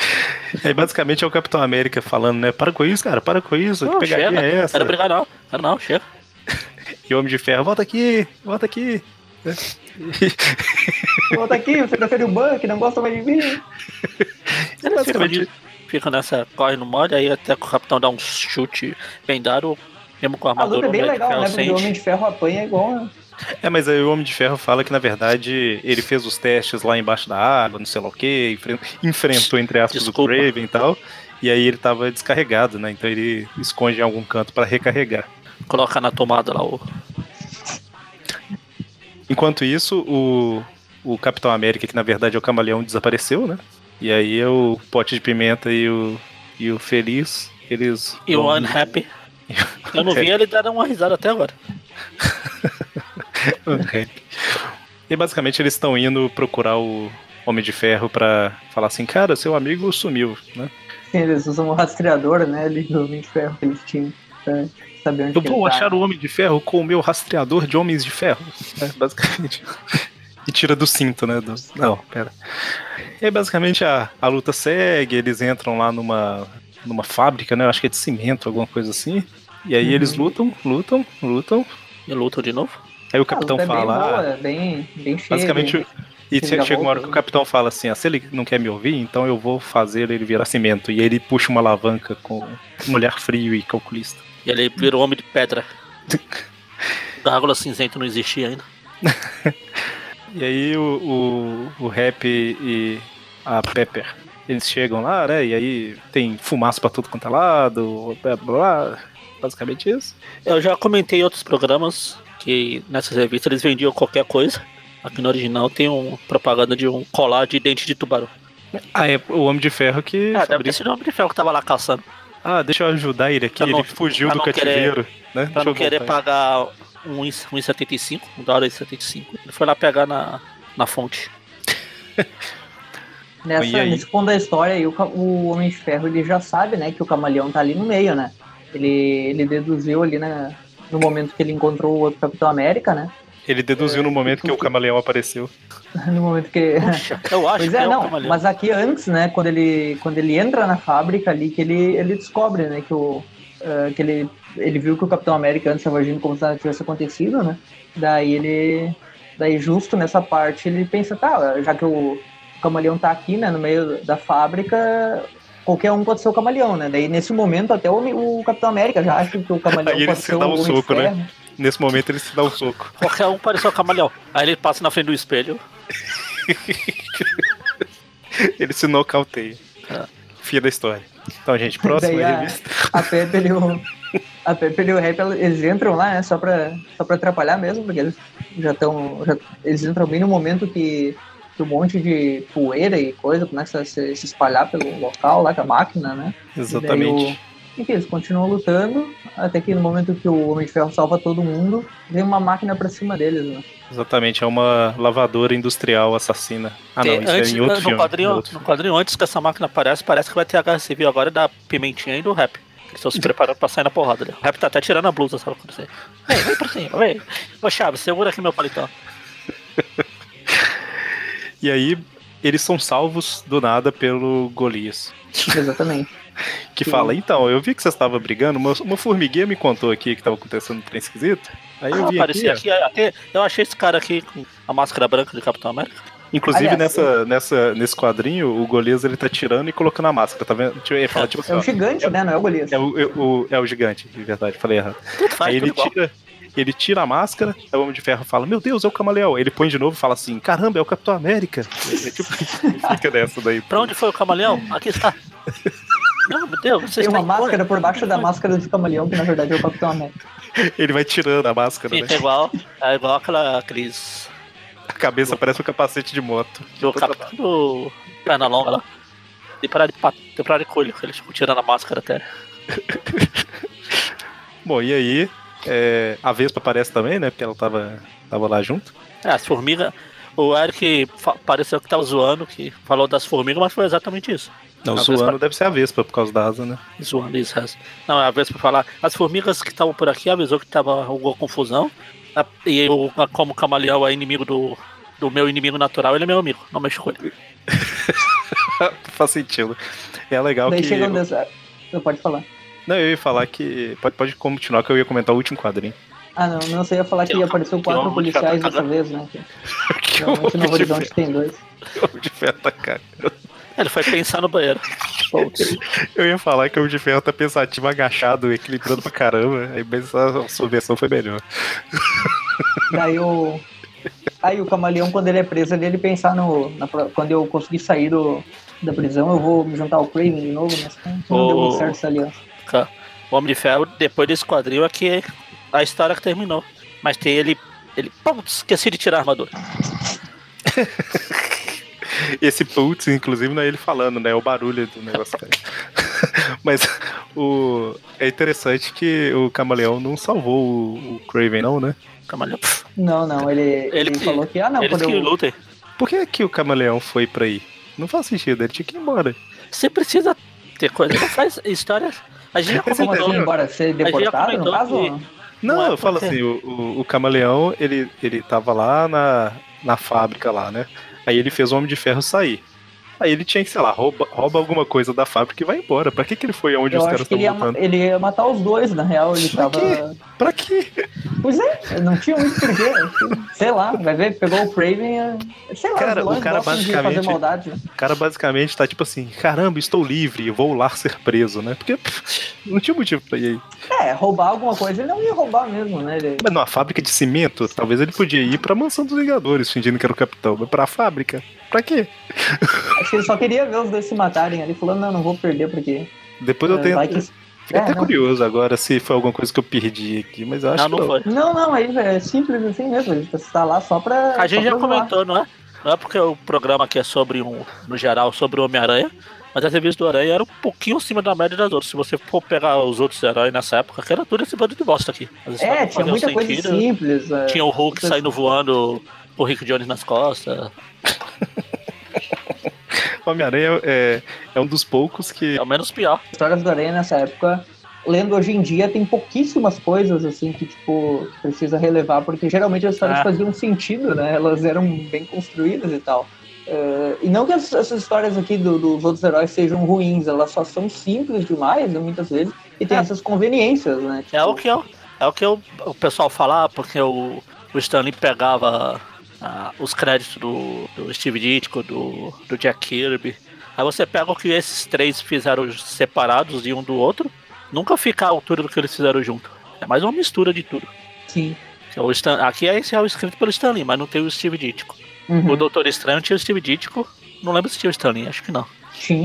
É, basicamente é o Capitão América falando, né? Para com isso, cara, para com isso. Não, que pegadinha chega. é essa? Quero brigar não. Quero não, chega. E o Homem de Ferro, volta aqui, volta aqui. volta aqui, você prefere o Buck, não gosta mais de mim. É basicamente... Fica nessa, corre no molde, aí até que o Capitão dá um chute bem dado, mesmo com a armadura. A luta é bem legal, né? Porque o Homem de Ferro apanha igual, né? É, mas aí o Homem de Ferro fala que, na verdade, ele fez os testes lá embaixo da água, não sei lá o quê, enfrentou, entre aspas, Desculpa. o Craven e tal, e aí ele tava descarregado, né? Então ele esconde em algum canto para recarregar. Coloca na tomada lá o. Enquanto isso, o, o Capitão América, que na verdade é o camaleão, desapareceu, né? E aí o Pote de Pimenta e o, e o Feliz, eles. E o Unhappy. Eu não vi ele dar uma risada até agora. e basicamente eles estão indo procurar o Homem de Ferro para falar assim, cara, seu amigo sumiu, né? Sim, eles usam um rastreador, né, ali do Homem de Ferro que eles tinham. Pra saber onde Eu vou tá. achar tá. o Homem de Ferro com o meu rastreador de Homens de Ferro. Né, basicamente. e tira do cinto, né? Do... Não, pera. E aí, basicamente a, a luta segue, eles entram lá numa, numa fábrica, né? Acho que é de cimento, alguma coisa assim. E aí uhum. eles lutam, lutam, lutam. E lutam de novo? Aí o capitão é fala. Bem, boa, bem, bem cheio, basicamente, bem, e chega uma hora que o capitão fala assim: ah, se ele não quer me ouvir, então eu vou fazer ele virar cimento. E ele puxa uma alavanca com um olhar frio e calculista. E ele virou homem de pedra. Gárgula cinzento não existia ainda. e aí o, o, o Rap e a Pepper eles chegam lá, né? E aí tem fumaça pra tudo quanto é lado, blá, blá, basicamente isso. Eu já comentei em outros programas que nessas revistas eles vendiam qualquer coisa. Aqui no original tem um propaganda de um colar de dente de tubarão. Ah, é o Homem de Ferro que. Ah, fabrica... deve ter sido o Homem de Ferro que tava lá caçando. Ah, deixa eu ajudar ele aqui, ele fugiu do cativeiro. Querer, né? Pra não querer pagar 1,75, um dólar e 75. Ele foi lá pegar na, na fonte. Nessa, nesse ponto da história, o, o Homem de Ferro ele já sabe, né, que o camaleão tá ali no meio, né? Ele, ele deduziu ali né, no momento que ele encontrou o outro Capitão América, né? Ele deduziu é, no momento que o camaleão apareceu. no momento que. Puxa, eu acho pois é, que é não, mas aqui antes, né, quando ele, quando ele entra na fábrica ali, que ele, ele descobre, né, que, o, uh, que ele, ele viu que o Capitão América antes estava agindo como se nada tivesse acontecido, né? Daí ele. Daí, justo nessa parte, ele pensa, tá, já que o camaleão tá aqui, né, no meio da fábrica, qualquer um pode ser o camaleão, né? Daí nesse momento até o, o Capitão América já acha que o camaleão Aí ele pode se ser dá um soco, né? Nesse momento ele se dá um soco. Qualquer um pode ser o camaleão. Aí ele passa na frente do espelho. ele se nocauteia. Ah. Fia da história. Então, gente, próxima a, revista. A Pepe e o, a Pepe e o Rap, eles entram lá, né? Só pra, só pra atrapalhar mesmo, porque eles já estão. Eles entram bem no momento que que um monte de poeira e coisa começa a se, se espalhar pelo local lá com a máquina, né? Exatamente. E Enfim, eles continuam lutando, até que no momento que o Homem de Ferro salva todo mundo, vem uma máquina pra cima deles, né? Exatamente, é uma lavadora industrial assassina. Ah, não, isso antes, é em outro no filme. Quadrinho, outro no quadrinho, antes que essa máquina aparece, parece que vai ter a guerra civil agora da Pimentinha e do Rap. Eles estão se preparando pra sair na porrada. Né? O Rap tá até tirando a blusa, sabe. Vem, vem pra cima, vem. Ô Chaves, segura aqui meu paletó. E aí, eles são salvos do nada pelo Golias. Exatamente. Que Sim. fala, então, eu vi que você estava brigando, uma, uma formiguinha me contou aqui que estava acontecendo um trem esquisito. Aí eu Ah, vi aparecia aqui, aqui, até, eu achei esse cara aqui com a máscara branca de Capitão América. inclusive Aliás, nessa, nessa, nesse quadrinho, o Golias ele tá tirando e colocando a máscara, tá vendo? Ele fala, tipo assim, É ó, o gigante, né? Não é o Golias. é o, é o, é o gigante, de verdade, falei errado. Tudo faz, Aí ele igual. tira, ele tira a máscara, aí o Homem de Ferro fala, meu Deus, é o Camaleão. Ele põe de novo e fala assim, caramba, é o Capitão América. É, tipo, fica nessa daí. Pra onde foi o camaleão? Aqui está. Não, meu Deus, você Tem uma máscara cor. por baixo da máscara do camaleão, que na verdade é o Capitão América. Ele vai tirando a máscara, Sim, né? é igual, é igual aquela aqueles A cabeça parece um capacete de moto. do capitão do perna longa lá. Temporada de, pat- temporada de colho, que eles ficam tirando a máscara até. Bom, e aí, é, a Vespa aparece também, né? Porque ela tava, tava lá junto. É, as formigas. O Eric pareceu que tava zoando, que falou das formigas, mas foi exatamente isso. Não, A zoando Vespa- deve ser a Vespa por causa da asa, né? Zoando isso. resto. Não, é a vez pra falar. As formigas que estavam por aqui avisou que tava alguma confusão. E eu, como o camaleão é inimigo do, do meu inimigo natural, ele é meu amigo. Não mexo com ele. Faz sentido. É legal Daí que. des... Não pode falar. Não, eu ia falar que. Pode, pode continuar que eu ia comentar o último quadrinho. Ah, não, não, você ia falar que Que apareceu quatro que policiais dessa vez, né? Que o no Horizonte tem dois. O Homem de Ferro tá cagando. Ele foi pensar no banheiro. Eu ia falar que o Homem de Ferro tá pensativo, agachado, equilibrando pra caramba. Aí, mas a sua versão foi melhor. Daí o. Aí o camaleão, quando ele é preso ali, ele pensar no. na quando eu conseguir sair do, da prisão, eu vou me juntar ao Craven de novo, mas não deu Ô. muito certo essa aliança. O Homem de Ferro, depois desse quadril, é que a história que terminou. Mas tem ele. Ele. Putz, esqueci de tirar a armadura. Esse putz, inclusive, não é ele falando, né? É o barulho do negócio. Mas o... é interessante que o Camaleão não salvou o, o Craven, não, né? Camaleão. pff, Não, não, ele, ele, Ele falou que, ah, não, Eles quando eu. lutem. Por que, que o Camaleão foi pra aí? Não faz sentido, ele tinha que ir embora. Você precisa ter coisa. Não faz história. A gente já comentou. embora ser deportado, no caso? que- Não, Não é eu falo assim, o, o, o Camaleão, ele, ele tava lá na, na fábrica lá, né? Aí ele fez o Homem de Ferro sair. Aí ele tinha que, sei lá, rouba, rouba alguma coisa da fábrica e vai embora. Pra que, que ele foi onde Eu os caras estavam lutando? ele ia matar os dois, na real. Ele Pra tava. quê? Pra quê? Pois é, não tinha muito porquê. Sei lá, vai ver, pegou o Craven. é- Sei lá, Cara, o cara basicamente- fazer maldade. O cara basicamente tá tipo assim, caramba, estou livre, vou lá ser preso, né? Porque pff, não tinha motivo pra ir aí. É, roubar alguma coisa, ele não ia roubar mesmo, né? Ele... Mas numa fábrica de cimento, talvez ele podia ir pra mansão dos Vingadores, fingindo que era o capitão. Mas pra fábrica? Pra quê? Acho que ele só queria ver os dois se matarem ali, falando, não, não vou perder porque. Depois eu é, tenho. vai que- Fiquei É, até não. curioso agora se foi alguma coisa que eu perdi aqui, mas eu acho Não, que não foi. Não, não, aí é simples assim mesmo. Ele tá lá só pra. A gente já comentou, não é? Não é porque o programa aqui é sobre um, no geral, sobre o Homem-Aranha, mas as revistas do Aranha eram um pouquinho acima da média das outras. Se você for pegar os outros heróis nessa época, que era tudo esse bando de bosta aqui. É, tinha muita coisa sentido. simples. é. Tinha o Hulk Coisa- saindo voando o Rick Jones nas costas. Homem-Aranha é, é um dos poucos que. É o menos pior. histórias do Aranha nessa época, lendo hoje em dia, tem pouquíssimas coisas assim que, tipo, precisa relevar, porque geralmente as histórias Ah. faziam sentido, né? Elas eram bem construídas e tal. Eh, e não que as- essas histórias aqui do- dos outros heróis sejam ruins, elas só são simples demais, né, muitas vezes, e tem É. essas conveniências, né? É o que, eu, é o, que eu, o pessoal fala, porque o, o Stanley pegava ah, os créditos do, do Steve Ditko, do, do Jack Kirby. Aí você pega o que esses três fizeram separados de um do outro, nunca fica à altura do que eles fizeram junto. É mais uma mistura de tudo. Sim. É o Stan, aqui é esse é o escrito pelo Stanley, mas não tem o Steve Ditko. Uhum. O Doutor Estranho tinha o Steve Ditko, não lembro se tinha o Stanley, acho que não.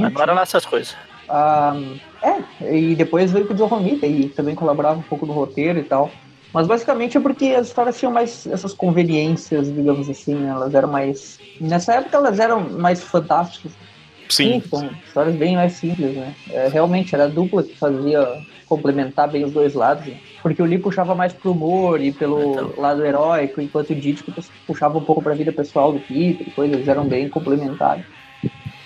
Mas não era lá essas coisas. Ah, é, e depois veio pro John Romita e também colaborava um pouco no roteiro e tal. Mas basicamente é porque as histórias tinham mais essas conveniências, digamos assim, né? elas eram mais. Nessa época elas eram mais fantásticas. Sim. Sim, são histórias bem mais simples, né? É, realmente era a dupla que fazia complementar bem os dois lados, né? porque o Lee puxava mais pro humor e pelo então... lado heróico, enquanto o Ditko puxava um pouco pra vida pessoal do Peter, coisas eram bem complementares.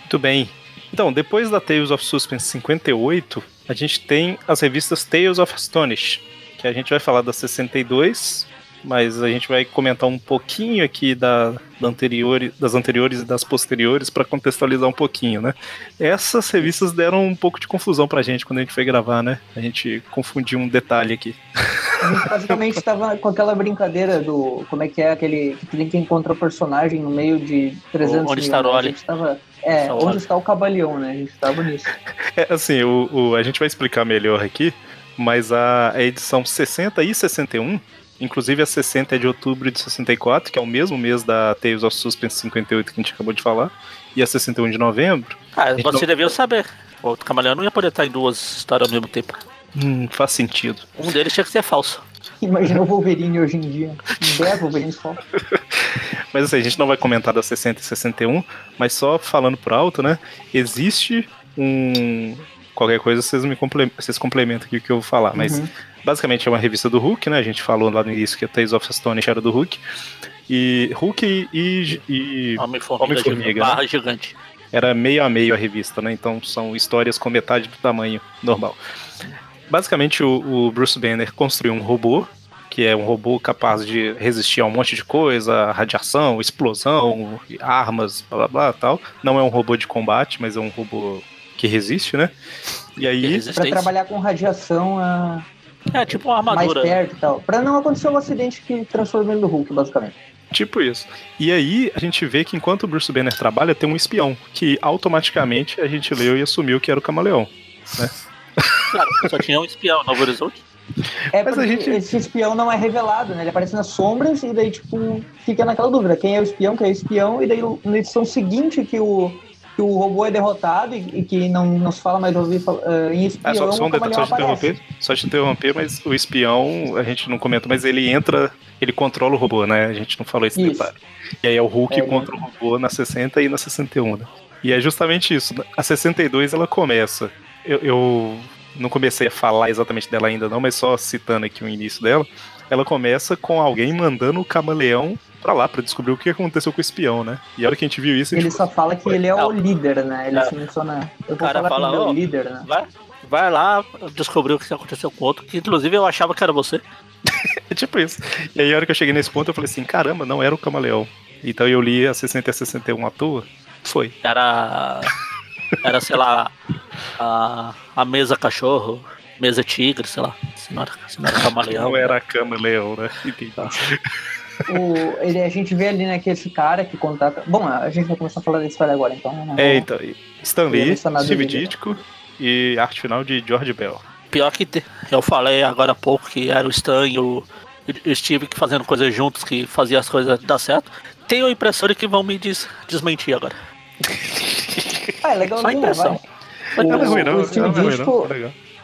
Muito bem. Então, depois da Tales of Suspense 58, a gente tem as revistas Tales of Astonish, que a gente vai falar da 62, mas a gente vai comentar um pouquinho aqui da, da anterior, das anteriores e das posteriores para contextualizar um pouquinho, né? Essas revistas deram um pouco de confusão pra gente quando a gente foi gravar, né? A gente confundiu um detalhe aqui. A gente basicamente estava com aquela brincadeira do como é que é aquele que tem que encontrar o personagem no meio de 300 Onde está o A gente tava, é, onde está o Cabaleão, né? A gente estava nisso. É, assim, o, o, a gente vai explicar melhor aqui, mas a, a edição 60 e 61 Inclusive a 60 é de outubro de 64, que é o mesmo mês da Tales of Suspense 58 que a gente acabou de falar, e a 61 de novembro. Ah, você não... devia saber. O Camaleão não ia poder estar em duas histórias ao mesmo tempo. Hum, faz sentido. Um deles tinha que ser falso. Imagina o Wolverine hoje em dia. Deve Wolverine falso. Mas assim, a gente não vai comentar da 60 e 61, mas só falando por alto, né? Existe um. Qualquer coisa vocês me complementam, vocês complementam aqui o que eu vou falar, mas uhum basicamente é uma revista do Hulk, né? A gente falou lá no início que a Tales of Astonish era do Hulk. E Hulk e, e, e Homem-Formiga, Homem né? barra gigante. Era meio a meio a revista, né? Então são histórias com metade do tamanho normal. Basicamente o, o Bruce Banner construiu um robô que é um robô capaz de resistir a um monte de coisa, radiação, explosão, armas, blá blá blá tal. Não é um robô de combate, mas é um robô que resiste, né? E aí. Para trabalhar com radiação, a, é, tipo uma armadura. Mais perto e tal. Pra não acontecer um acidente que transforma ele no Hulk, basicamente. Tipo isso. E aí a gente vê que enquanto o Bruce Banner trabalha, tem um espião, que automaticamente a gente leu e assumiu que era o camaleão. Né? Claro, só tinha um espião, Novo Horizonte. É Mas a gente... esse espião não é revelado, né? Ele aparece nas sombras e daí, tipo, fica naquela dúvida. Quem é o espião, quem é o espião, e daí na edição seguinte que o, que o robô é derrotado e, e que não, não se fala mais ouvir uh, em espião. Ah, só, só um detalhe, só te interromper, só te interromper, mas o espião, a gente não comenta, mas ele entra, ele controla o robô, né? A gente não falou esse isso. detalhe. E aí é o Hulk é, contra o robô na 60 e na 61, né? E é justamente isso. A 62 ela começa. Eu, eu não comecei a falar exatamente dela ainda, não, mas só citando aqui o início dela. Ela começa com alguém mandando o camaleão pra lá pra descobrir o que aconteceu com o espião, né? E a hora que a gente viu isso. Ele gente... só fala que ele é o líder, né? Ele é. se menciona. Eu vou cara falar fala, que ele é o líder, né? Vai, vai lá descobrir o que aconteceu com o outro, que inclusive eu achava que era você. é tipo isso. E aí a hora que eu cheguei nesse ponto eu falei assim: caramba, não era o camaleão. Então eu li a 60 e a 61 à toa. Foi. Era. Era, sei lá, a, a mesa cachorro, mesa tigre, sei lá. Se não era, se não era camaleão. Não era camaleão, né? Entendi. Tá o, ele, a gente vê ali, né, que esse cara que contata. Bom, a gente vai começar a falar da história agora, então. É, então. Stan Lee, Steve Ditko e arte final de George Bell. Pior que eu falei agora há pouco que era o Stan e o, o Steve que fazendo coisas juntos, que fazia as coisas dar certo. Tenho a impressão de que vão me des, desmentir agora. ah, é legal, Só impressão. O, não é ruim, não. O Steve não, Ditko,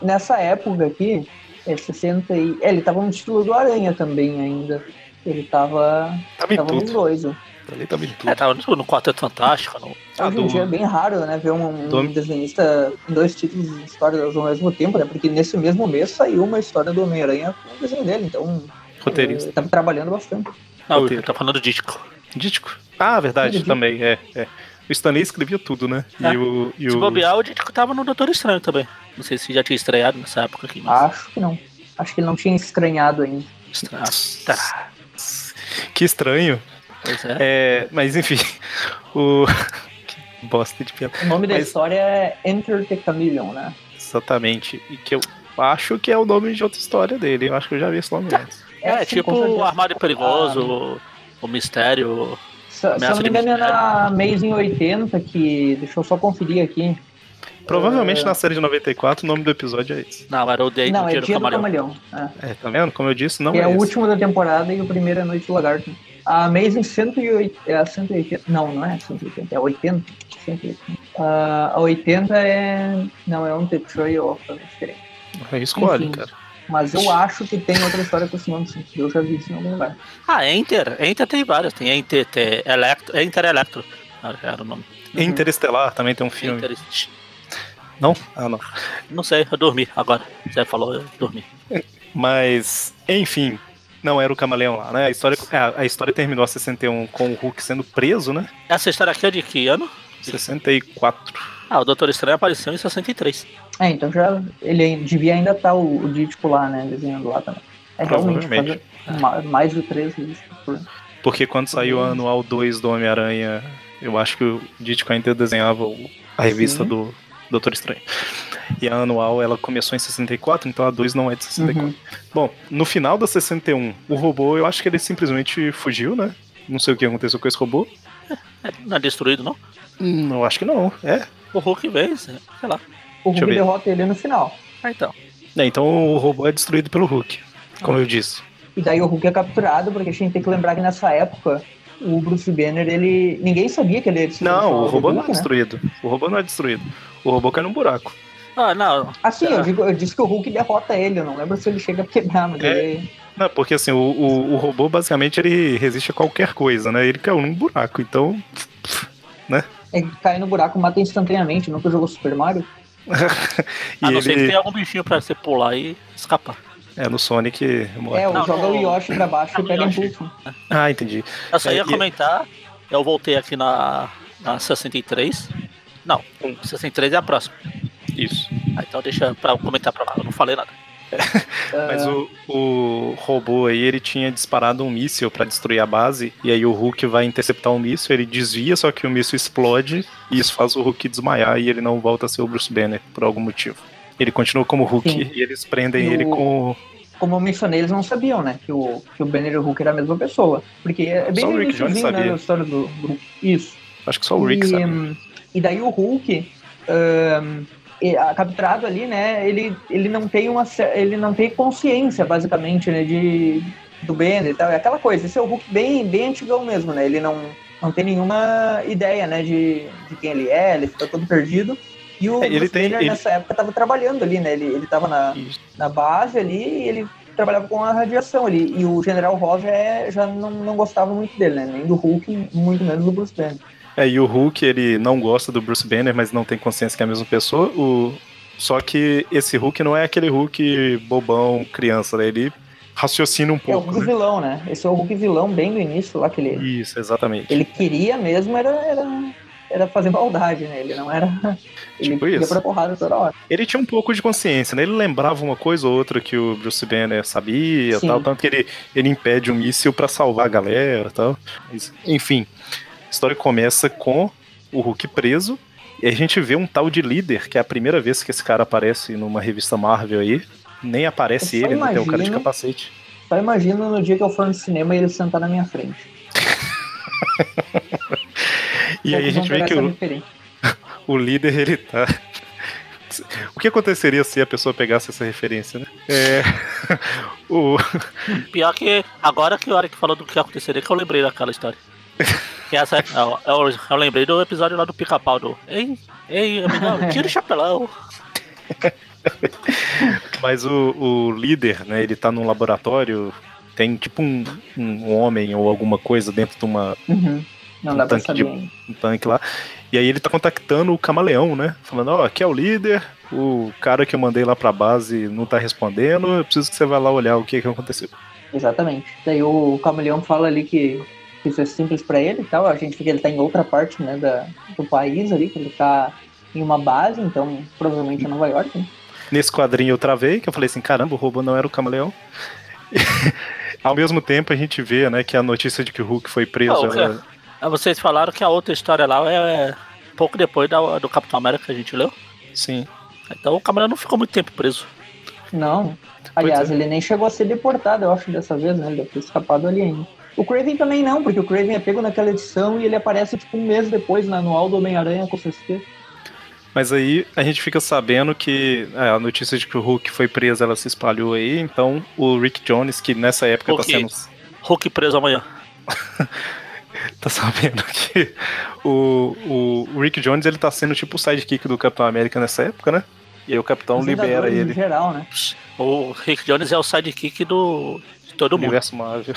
nessa época aqui, é 60 e... É, ele tava no título do Aranha também ainda. Ele tava. Tava, tava nos dois. Ele tava em tudo. É, tava no Quarteto Fantástico. No... Hoje em dia é bem raro, né? Ver um, um desenhista em dois títulos de história ao mesmo tempo, né? Porque nesse mesmo mês saiu uma história do Homem-Aranha com o desenho dele, então. Roteirista. Ele tava trabalhando bastante. Não, ele tá falando do Dítico. Dítico? Ah, verdade, também, é, é. O Stanley escrevia tudo, né? É. E o, e se o... bobear, o Dítico tava no Doutor Estranho também. Não sei se já tinha estreado nessa época aqui. Mas... Acho que não. Acho que ele não tinha estranhado ainda. Estranhado. Tá. Que estranho. Pois é. é mas enfim, o. que bosta de piada. O nome da história é Enter the Chameleon, né? Exatamente. E que eu acho que é o nome de outra história dele. Eu acho que eu já vi esse nome antes. É, é tipo o Armário Perigoso, ah, o Mistério. Se, se eu não me engano, é na Amazing 80, que. Deixa eu só conferir aqui. Provavelmente uh... na série de 94 o nome do episódio é esse. Não, era o Day Não, do é Dia do Camaleão. É. é. tá vendo? Como eu disse, não é. É o último da temporada e o primeiro é Noite do Lagarto. A Amazing 108, é a 180. Não, não é 180, é 80. 180. Uh, a 80 é. Não, é um The Trail of diferente. É escolhe, cara. Mas eu acho que tem outra história com esse nome, sim. Eu já vi isso em algum lugar. Ah, Enter. Enter tem várias. Tem Enter, tem Electro. Enter Electro. Era o nome. Uhum. Interestelar também tem um filme. Interest... Não? Ah, não. Não sei, eu dormi agora. Você falou, eu dormi. Mas, enfim, não era o camaleão lá, né? A história, é, a história terminou a 61 com o Hulk sendo preso, né? Essa história aqui é de que ano? 64. Ah, o Doutor Estranho apareceu em 63. É, então já ele devia ainda estar tá o, o Dítico lá, né? Desenhando lá também. É realmente mais de três vezes por. Porque quando saiu o anual 2 do Homem-Aranha, eu acho que o Dítico ainda desenhava a revista Sim. do Doutor Estranho. E a anual ela começou em 64, então a 2 não é de 64. Uhum. Bom, no final da 61, o robô, eu acho que ele simplesmente fugiu, né? Não sei o que aconteceu com esse robô. É, não é destruído, não? Hum, eu acho que não, é. O Hulk veio, sei lá. O Hulk derrota ele no final. Ah, então. É, então o robô é destruído pelo Hulk, como eu disse. E daí o Hulk é capturado, porque a gente tem que lembrar que nessa época o Bruce Banner, ele. Ninguém sabia que ele ia Não, o robô não é né? destruído. O robô não é destruído. O robô cai num buraco. Ah, não. Assim, eu, digo, eu disse que o Hulk derrota ele, eu não lembro se ele chega a quebrar, mas é. ele. Não, porque assim, o, o, o, robô basicamente ele resiste a qualquer coisa, né? Ele caiu num buraco, então. né? Ele cai no buraco mata instantaneamente, nunca jogou Super Mario? a não ele... ser que tem algum bichinho pra você pular e escapar. É, no Sonic morre. É, não, joga o Yoshi pra baixo e pega impulso. Ah, entendi. Eu só ia é, comentar, eu voltei aqui na, na 63. Não, 63 é a próxima. Isso. Ah, então deixa pra comentar pra lá, eu não falei nada. Mas o, o robô aí, ele tinha disparado um míssil para destruir a base, e aí o Hulk vai interceptar o um míssil, ele desvia, só que o míssil explode, e isso faz o Hulk desmaiar, e ele não volta a ser o Bruce Banner, por algum motivo. Ele continua como Hulk, Sim. e eles prendem e ele o... com como eu mencionei, eles não sabiam, né, que o, que o Banner e o Hulk era a mesma pessoa. Porque é bem o Rick Jones sabia. Né, história do, do, Isso. Acho que só o Rick e, sabe. E daí o Hulk, um, capturado ali, né, ele, ele não tem uma ele não tem consciência basicamente, né, de do Banner e tal, é aquela coisa, esse é o Hulk bem bem antigão mesmo, né? Ele não não tem nenhuma ideia, né, de, de quem ele é, ele fica todo perdido. E o é, ele tem, ele... nessa época estava trabalhando ali, né? Ele, ele tava na, na base ali e ele trabalhava com a radiação ali. E o General Ross é, já não, não gostava muito dele, né? Nem do Hulk, muito menos do Bruce Banner. É, e o Hulk, ele não gosta do Bruce Banner, mas não tem consciência que é a mesma pessoa. O... Só que esse Hulk não é aquele Hulk bobão, criança, né? Ele raciocina um pouco. É o Hulk né? vilão, né? Esse é o Hulk vilão bem do início lá que ele. Isso, exatamente. Ele queria mesmo, era, era, era fazer maldade, né? Ele não era. Ele tipo ia pra porrada toda hora. Ele tinha um pouco de consciência, né? Ele lembrava uma coisa ou outra que o Bruce Banner sabia Sim. tal, tanto que ele, ele impede um míssil para salvar a galera tal. Mas, enfim, história começa com o Hulk preso. E a gente vê um tal de líder, que é a primeira vez que esse cara aparece numa revista Marvel aí. Nem aparece ele, não tem o cara de capacete. Só imagino no dia que eu for no cinema e ele sentar na minha frente. e aí a gente vê que o, o líder, ele tá. O que aconteceria se a pessoa pegasse essa referência, né? É. o... Pior que agora que a hora que falou do que aconteceria, que eu lembrei daquela história. Que essa, eu, eu, eu lembrei do episódio lá do pica-pau do. Ei, ei, amigão, tira o chapelão. Mas o, o líder, né, ele tá num laboratório, tem tipo um, um homem ou alguma coisa dentro de uma. Uhum. Não um dá tanque pra saber. De, um tanque lá. E aí ele tá contactando o camaleão, né? Falando, ó, oh, aqui é o líder, o cara que eu mandei lá pra base não tá respondendo, eu preciso que você vá lá olhar o que, que aconteceu. Exatamente. Daí o camaleão fala ali que isso é simples para ele e tal. A gente vê que ele tá em outra parte, né, da, do país ali, que ele tá em uma base, então provavelmente é Nova York. Né? Nesse quadrinho eu travei, que eu falei assim, caramba, o robô não era o camaleão. Ao mesmo tempo a gente vê, né, que a notícia de que o Hulk foi preso. ela... É, vocês falaram que a outra história lá é, é pouco depois da, do Capitão América que a gente leu. Sim. Então o camaleão não ficou muito tempo preso. Não. Aliás, é. ele nem chegou a ser deportado, eu acho, dessa vez, né? Ele deve ter escapado ali ainda. O Craven também não, porque o Craven é pego naquela edição e ele aparece tipo um mês depois na anual do Homem-Aranha com CST. Mas aí a gente fica sabendo que é, a notícia de que o Hulk foi preso, ela se espalhou aí, então o Rick Jones, que nessa época Hulk, tá sendo. Hulk preso amanhã. tá sabendo que o, o Rick Jones ele tá sendo tipo o sidekick do Capitão América nessa época, né? E aí o Capitão libera ele. Em geral, né? O Rick Jones é o sidekick do de todo Universo mundo. Marvel.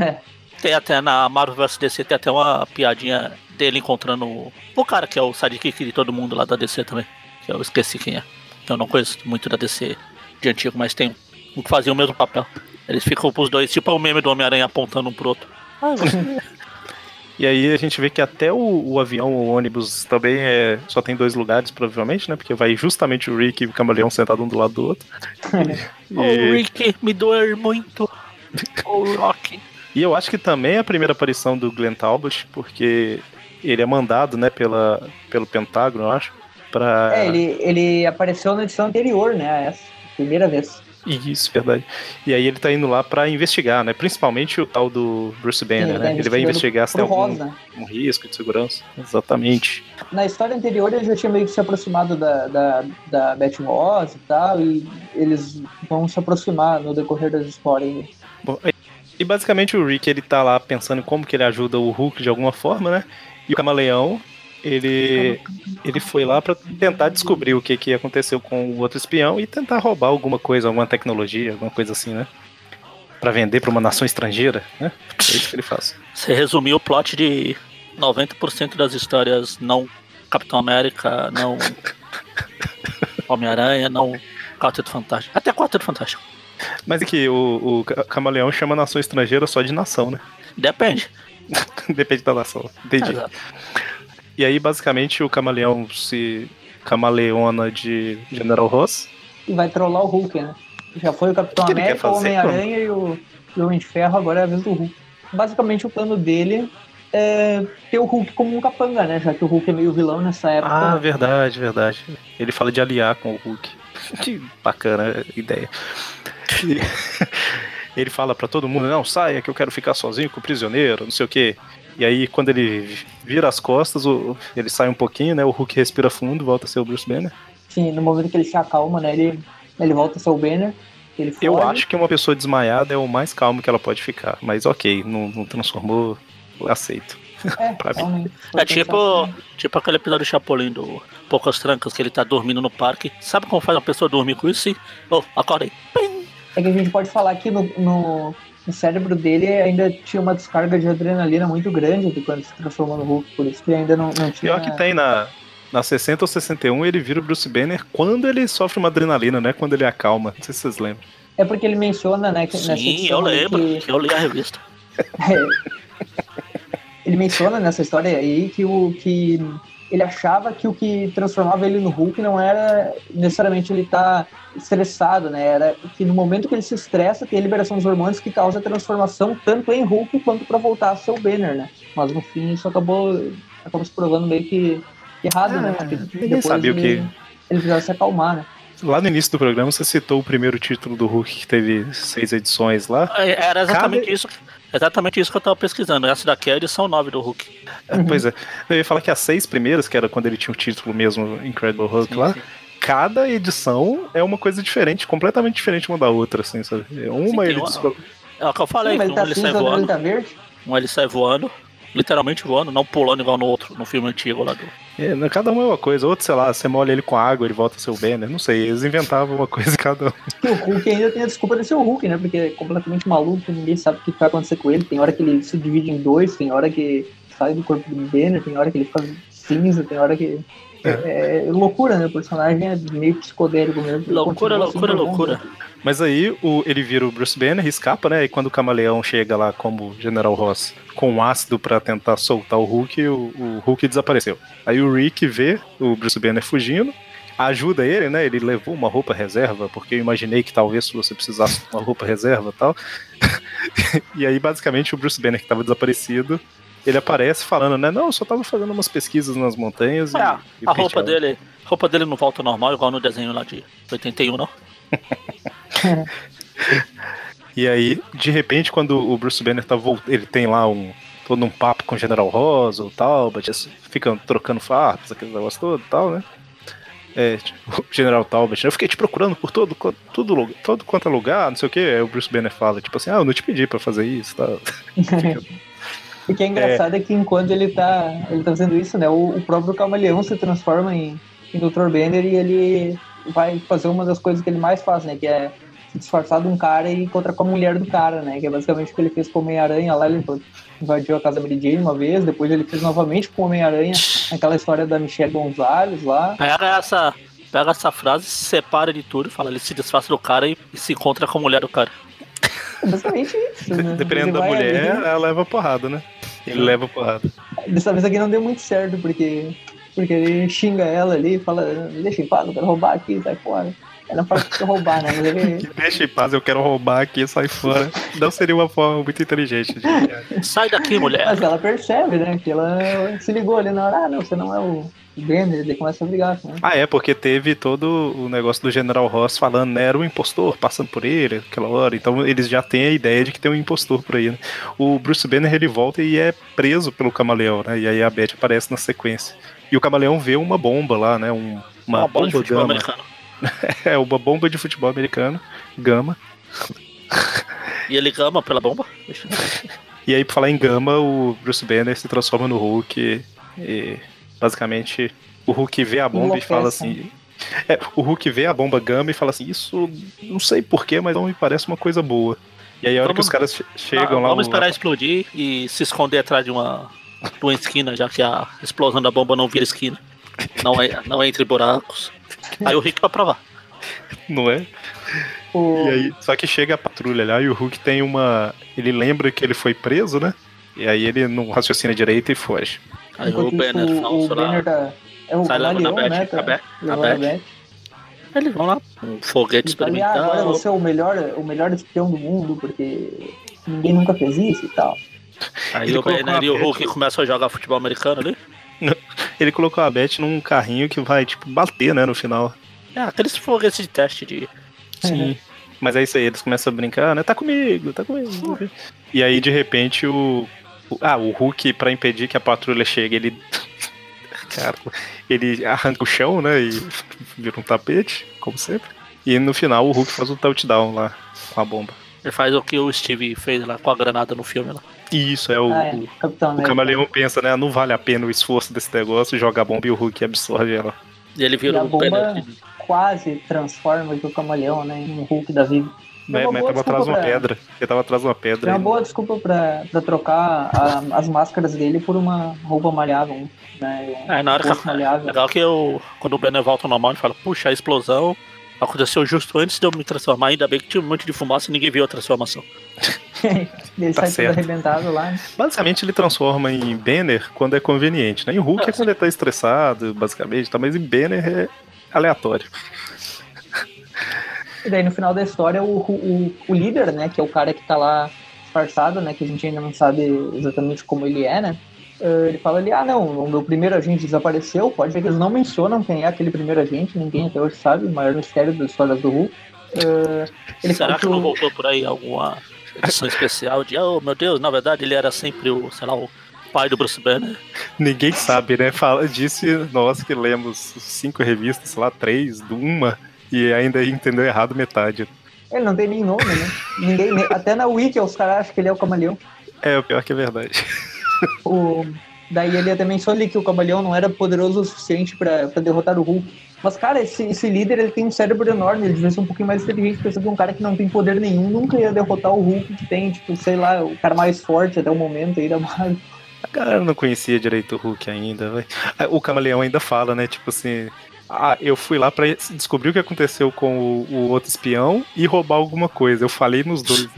É. Tem até na Marvel vs DC, tem até uma piadinha dele encontrando o cara que é o sidekick de todo mundo lá da DC também. Que eu esqueci quem é. Eu não conheço muito da DC de antigo, mas tem um que fazia o mesmo papel. Eles ficam pros dois, tipo o meme do Homem-Aranha apontando um pro outro. Ah, você... E aí a gente vê que até o, o avião, o ônibus, também é, só tem dois lugares, provavelmente, né? Porque vai justamente o Rick e o Camaleão sentado um do lado do outro. e... Oh, Rick, me doer muito. Oh, Rock. E eu acho que também é a primeira aparição do Glenn Talbot, porque ele é mandado, né, pela, pelo Pentágono, eu acho, pra... É, ele, ele apareceu na edição anterior, né, essa, primeira vez. Isso, verdade. E aí ele tá indo lá para investigar, né? Principalmente o tal do Bruce Banner, Sim, né? Ele vai investigar se tem algum um risco de segurança. Exatamente. Na história anterior ele já tinha meio que se aproximado da, da, da Beth Ross e tal, e eles vão se aproximar no decorrer das histórias. Bom, e basicamente o Rick ele tá lá pensando como que ele ajuda o Hulk de alguma forma, né? E o Camaleão ele, ele foi lá para tentar descobrir o que, que aconteceu com o outro espião e tentar roubar alguma coisa, alguma tecnologia, alguma coisa assim, né? Para vender para uma nação estrangeira, né? É isso que ele faz. Você resumiu o plot de 90% das histórias não Capitão América, não Homem-Aranha, não Quarteto Fantástico. Até Quarteto Fantástico. Mas é que o, o Camaleão chama nação estrangeira só de nação, né? Depende. Depende da nação. Entendi. Exato. E aí, basicamente, o camaleão se camaleona de General Ross. E vai trollar o Hulk, né? Já foi o Capitão que América, o Homem-Aranha e o, e o Homem de Ferro, agora é a vez do Hulk. Basicamente, o plano dele é ter o Hulk como um capanga, né? Já que o Hulk é meio vilão nessa época. Ah, verdade, verdade. Ele fala de aliar com o Hulk. Que bacana ideia. Ele fala para todo mundo: não, saia que eu quero ficar sozinho com o prisioneiro, não sei o que. E aí, quando ele vira as costas, ele sai um pouquinho, né? O Hulk respira fundo, volta a ser o Bruce Banner. Sim, no momento que ele se acalma, né? Ele, ele volta a ser o Banner. Ele Eu acho que uma pessoa desmaiada é o mais calmo que ela pode ficar. Mas ok, não, não transformou, aceito. É, é tipo, tipo aquele episódio do Chapolin do Poucas Trancas, que ele tá dormindo no parque. Sabe como faz uma pessoa dormir com isso? Sim. Oh, acordei. É que a gente pode falar que no, no o cérebro dele ainda tinha uma descarga de adrenalina muito grande de quando se transformou no Hulk, por isso que ainda não, não tinha. Pior que tem na, na 60 ou 61 ele vira o Bruce Banner quando ele sofre uma adrenalina, né? Quando ele acalma. Não sei se vocês lembram. É porque ele menciona, né? Que Sim, eu lembro, que... eu li a revista. É. ele menciona nessa história aí que o que ele achava que o que transformava ele no Hulk não era necessariamente ele estar tá estressado, né? Era que no momento que ele se estressa, tem a liberação dos hormônios que causa a transformação tanto em Hulk quanto para voltar a ser o Banner, né? Mas no fim isso acabou, acabou se provando meio que errado, né? Porque depois sabia ele, que... ele precisava se acalmar, né? Lá no início do programa você citou o primeiro título do Hulk que teve seis edições lá. É, era exatamente Cada... isso. Exatamente isso que eu tava pesquisando. Essa daqui é a edição 9 do Hulk. É, pois é. Eu ia falar que as seis primeiras, que era quando ele tinha o título mesmo, Incredible Hulk sim, lá, sim. cada edição é uma coisa diferente, completamente diferente uma da outra, assim, sabe? É uma sim, ele. Uma... É o que eu falei, sim, um tá ele sai voando. Tá um ele sai voando, literalmente voando, não pulando igual no outro, no filme antigo lá do. É, cada um é uma coisa. Outro, sei lá, você molha ele com água, ele volta a ser o Banner. Não sei, eles inventavam uma coisa cada um. o Hulk ainda tem a desculpa de ser o Hulk, né? Porque é completamente maluco, ninguém sabe o que vai acontecer com ele. Tem hora que ele se divide em dois, tem hora que sai do corpo do Banner, tem hora que ele fica cinza, tem hora que. É, é, loucura, né? O personagem é meio psicodélico mesmo. Loucura, loucura, assim, loucura. Mas aí o, ele vira o Bruce Banner e escapa, né? E quando o camaleão chega lá como General Ross com ácido para tentar soltar o Hulk, o, o, Hulk desapareceu. Aí o Rick vê o Bruce Banner fugindo, ajuda ele, né? Ele levou uma roupa reserva, porque eu imaginei que talvez você precisasse de uma roupa reserva e tal. e aí, basicamente, o Bruce Banner que estava desaparecido ele aparece falando, né? Não, eu só tava fazendo umas pesquisas nas montanhas. É, e, e a roupa dele, roupa dele não volta normal, igual no desenho lá de 81, não? e aí, de repente, quando o Bruce Banner tá voltando, ele tem lá um todo um papo com o General Rosa, o Talbot, ficam trocando farpas, aquele negócio todo e tal, né? É, tipo, o General Talbot, eu fiquei te procurando por todo, tudo, todo quanto é lugar, não sei o que. Aí o Bruce Banner fala, tipo assim, ah, eu não te pedi pra fazer isso, tá? O que é engraçado é. é, que enquanto ele tá, ele tá fazendo isso, né, o, o próprio camaleão se transforma em, em Dr. Banner e ele vai fazer uma das coisas que ele mais faz, né, que é disfarçado um cara e encontra com a mulher do cara, né? Que é basicamente o que ele fez com o Homem-Aranha lá, ele invadiu a casa da Mary Jane uma vez, depois ele fez novamente com o Homem-Aranha, aquela história da Michelle Gonzalez lá. Pega essa, pega essa frase, se separa de tudo, fala, ele se disfarça do cara e, e se encontra com a mulher do cara. É basicamente isso, né? Dependendo da mulher, ali, ela leva porrada, né? Ele leva porrada. Dessa vez aqui não deu muito certo, porque, porque ele xinga ela ali, fala, deixa em paz, eu quero roubar aqui, sai fora. Ela fala que roubar, né? Ele... Deixa em paz, eu quero roubar aqui, sai fora. Não seria uma forma muito inteligente. De... Sai daqui, mulher. Mas ela percebe, né? Que ela se ligou ali na hora, ah, não, você não é o Banner, ele começa a brigar. Né? Ah, é, porque teve todo o negócio do General Ross falando, né? Era um impostor passando por ele aquela hora. Então eles já têm a ideia de que tem um impostor por aí. Né? O Bruce Banner ele volta e é preso pelo camaleão, né? E aí a Beth aparece na sequência. E o camaleão vê uma bomba lá, né? Um, uma, uma bomba de gama. Americano. é, uma bomba de futebol americano, gama. E ele gama pela bomba? e aí, por falar em gama, o Bruce Banner se transforma no Hulk e, basicamente o Hulk vê a bomba e fala assim. É, o Hulk vê a bomba gama e fala assim: Isso não sei porquê, mas não me parece uma coisa boa. E aí, a hora vamos, que os caras chegam não, lá. Vamos esperar explodir e se esconder atrás de uma, de uma esquina, já que a explosão da bomba não vira esquina. Não é, não é entre buracos. Aí o Rick vai provar. Não é? O... E aí, só que chega a patrulha lá e o Hulk tem uma. Ele lembra que ele foi preso, né? E aí ele não raciocina direito e foge. Aí Enquanto o Banner isso, o, o Banner da, é o sai levando a né, tá, a Beth, a Beth. Eles vão lá, um foguete experimental. Ah, agora você é o melhor, o melhor espião do mundo, porque ninguém nunca fez isso e tal. Aí ele o Banner e o Hulk começam a jogar futebol americano ali. Ele colocou a Beth num carrinho que vai, tipo, bater, né, no final. É, aqueles foguetes de teste de. Sim. Uhum. Mas é isso aí, eles começam a brincar, né? Tá comigo, tá comigo. Uhum. E aí, de repente, o. Ah, o Hulk, pra impedir que a patrulha chegue, ele. Cara, ele arranca o chão, né? E vira um tapete, como sempre. E no final o Hulk faz um touchdown lá com a bomba. Ele faz o que o Steve fez lá com a granada no filme lá. Isso, é o, ah, é. o, o camaleão pensa, né? Não vale a pena o esforço desse negócio, joga a bomba e o Hulk absorve ela. E ele vira e a bomba quase transforma o camaleão, né? Em um Hulk da vida. Mas, mas tava atrás de uma pra... pedra. Ele tava atrás de uma pedra. É uma boa desculpa pra, pra trocar a, as máscaras dele por uma roupa malhável. Né? Um é, na hora que. Malhável. Legal que eu, quando o Banner volta ao normal, ele fala: Puxa, a explosão aconteceu justo antes de eu me transformar. Ainda bem que tinha um monte de fumaça e ninguém viu a transformação. ele tá sai tudo arrebentado lá. Né? Basicamente, ele transforma em Banner quando é conveniente. Né? Em Hulk ah, é quando ele tá estressado, basicamente, tá? mas em Banner é aleatório. E daí no final da história o, o, o líder, né, que é o cara que tá lá disfarçado, né, que a gente ainda não sabe exatamente como ele é, né, uh, ele fala ali, ah não, o meu primeiro agente desapareceu, pode ver que eles não mencionam quem é aquele primeiro agente, ninguém até hoje sabe, o maior mistério das histórias do Hulk. Uh, ele Será que não voltou por aí alguma edição especial de, oh meu Deus, na verdade ele era sempre o, sei lá, o pai do Bruce Banner. Ninguém sabe, né? Fala, disse nós que lemos cinco revistas, sei lá, três, uma, e ainda entendeu errado metade. Ele não tem nem nome, né? Ninguém, até na Wiki os caras acham que ele é o camaleão. É, o pior que é verdade. O, daí ele também só li que o camaleão não era poderoso o suficiente para derrotar o Hulk. Mas, cara, esse, esse líder ele tem um cérebro enorme, ele devia ser um pouquinho mais inteligente, pensando que um cara que não tem poder nenhum nunca ia derrotar o Hulk que tem, tipo, sei lá, o cara mais forte até o momento aí da base. A galera não conhecia direito o Hulk ainda. Véio. Ah, o Camaleão ainda fala, né? Tipo assim. Ah, eu fui lá para descobrir o que aconteceu com o, o, outro espião e roubar alguma coisa. Eu falei nos dois.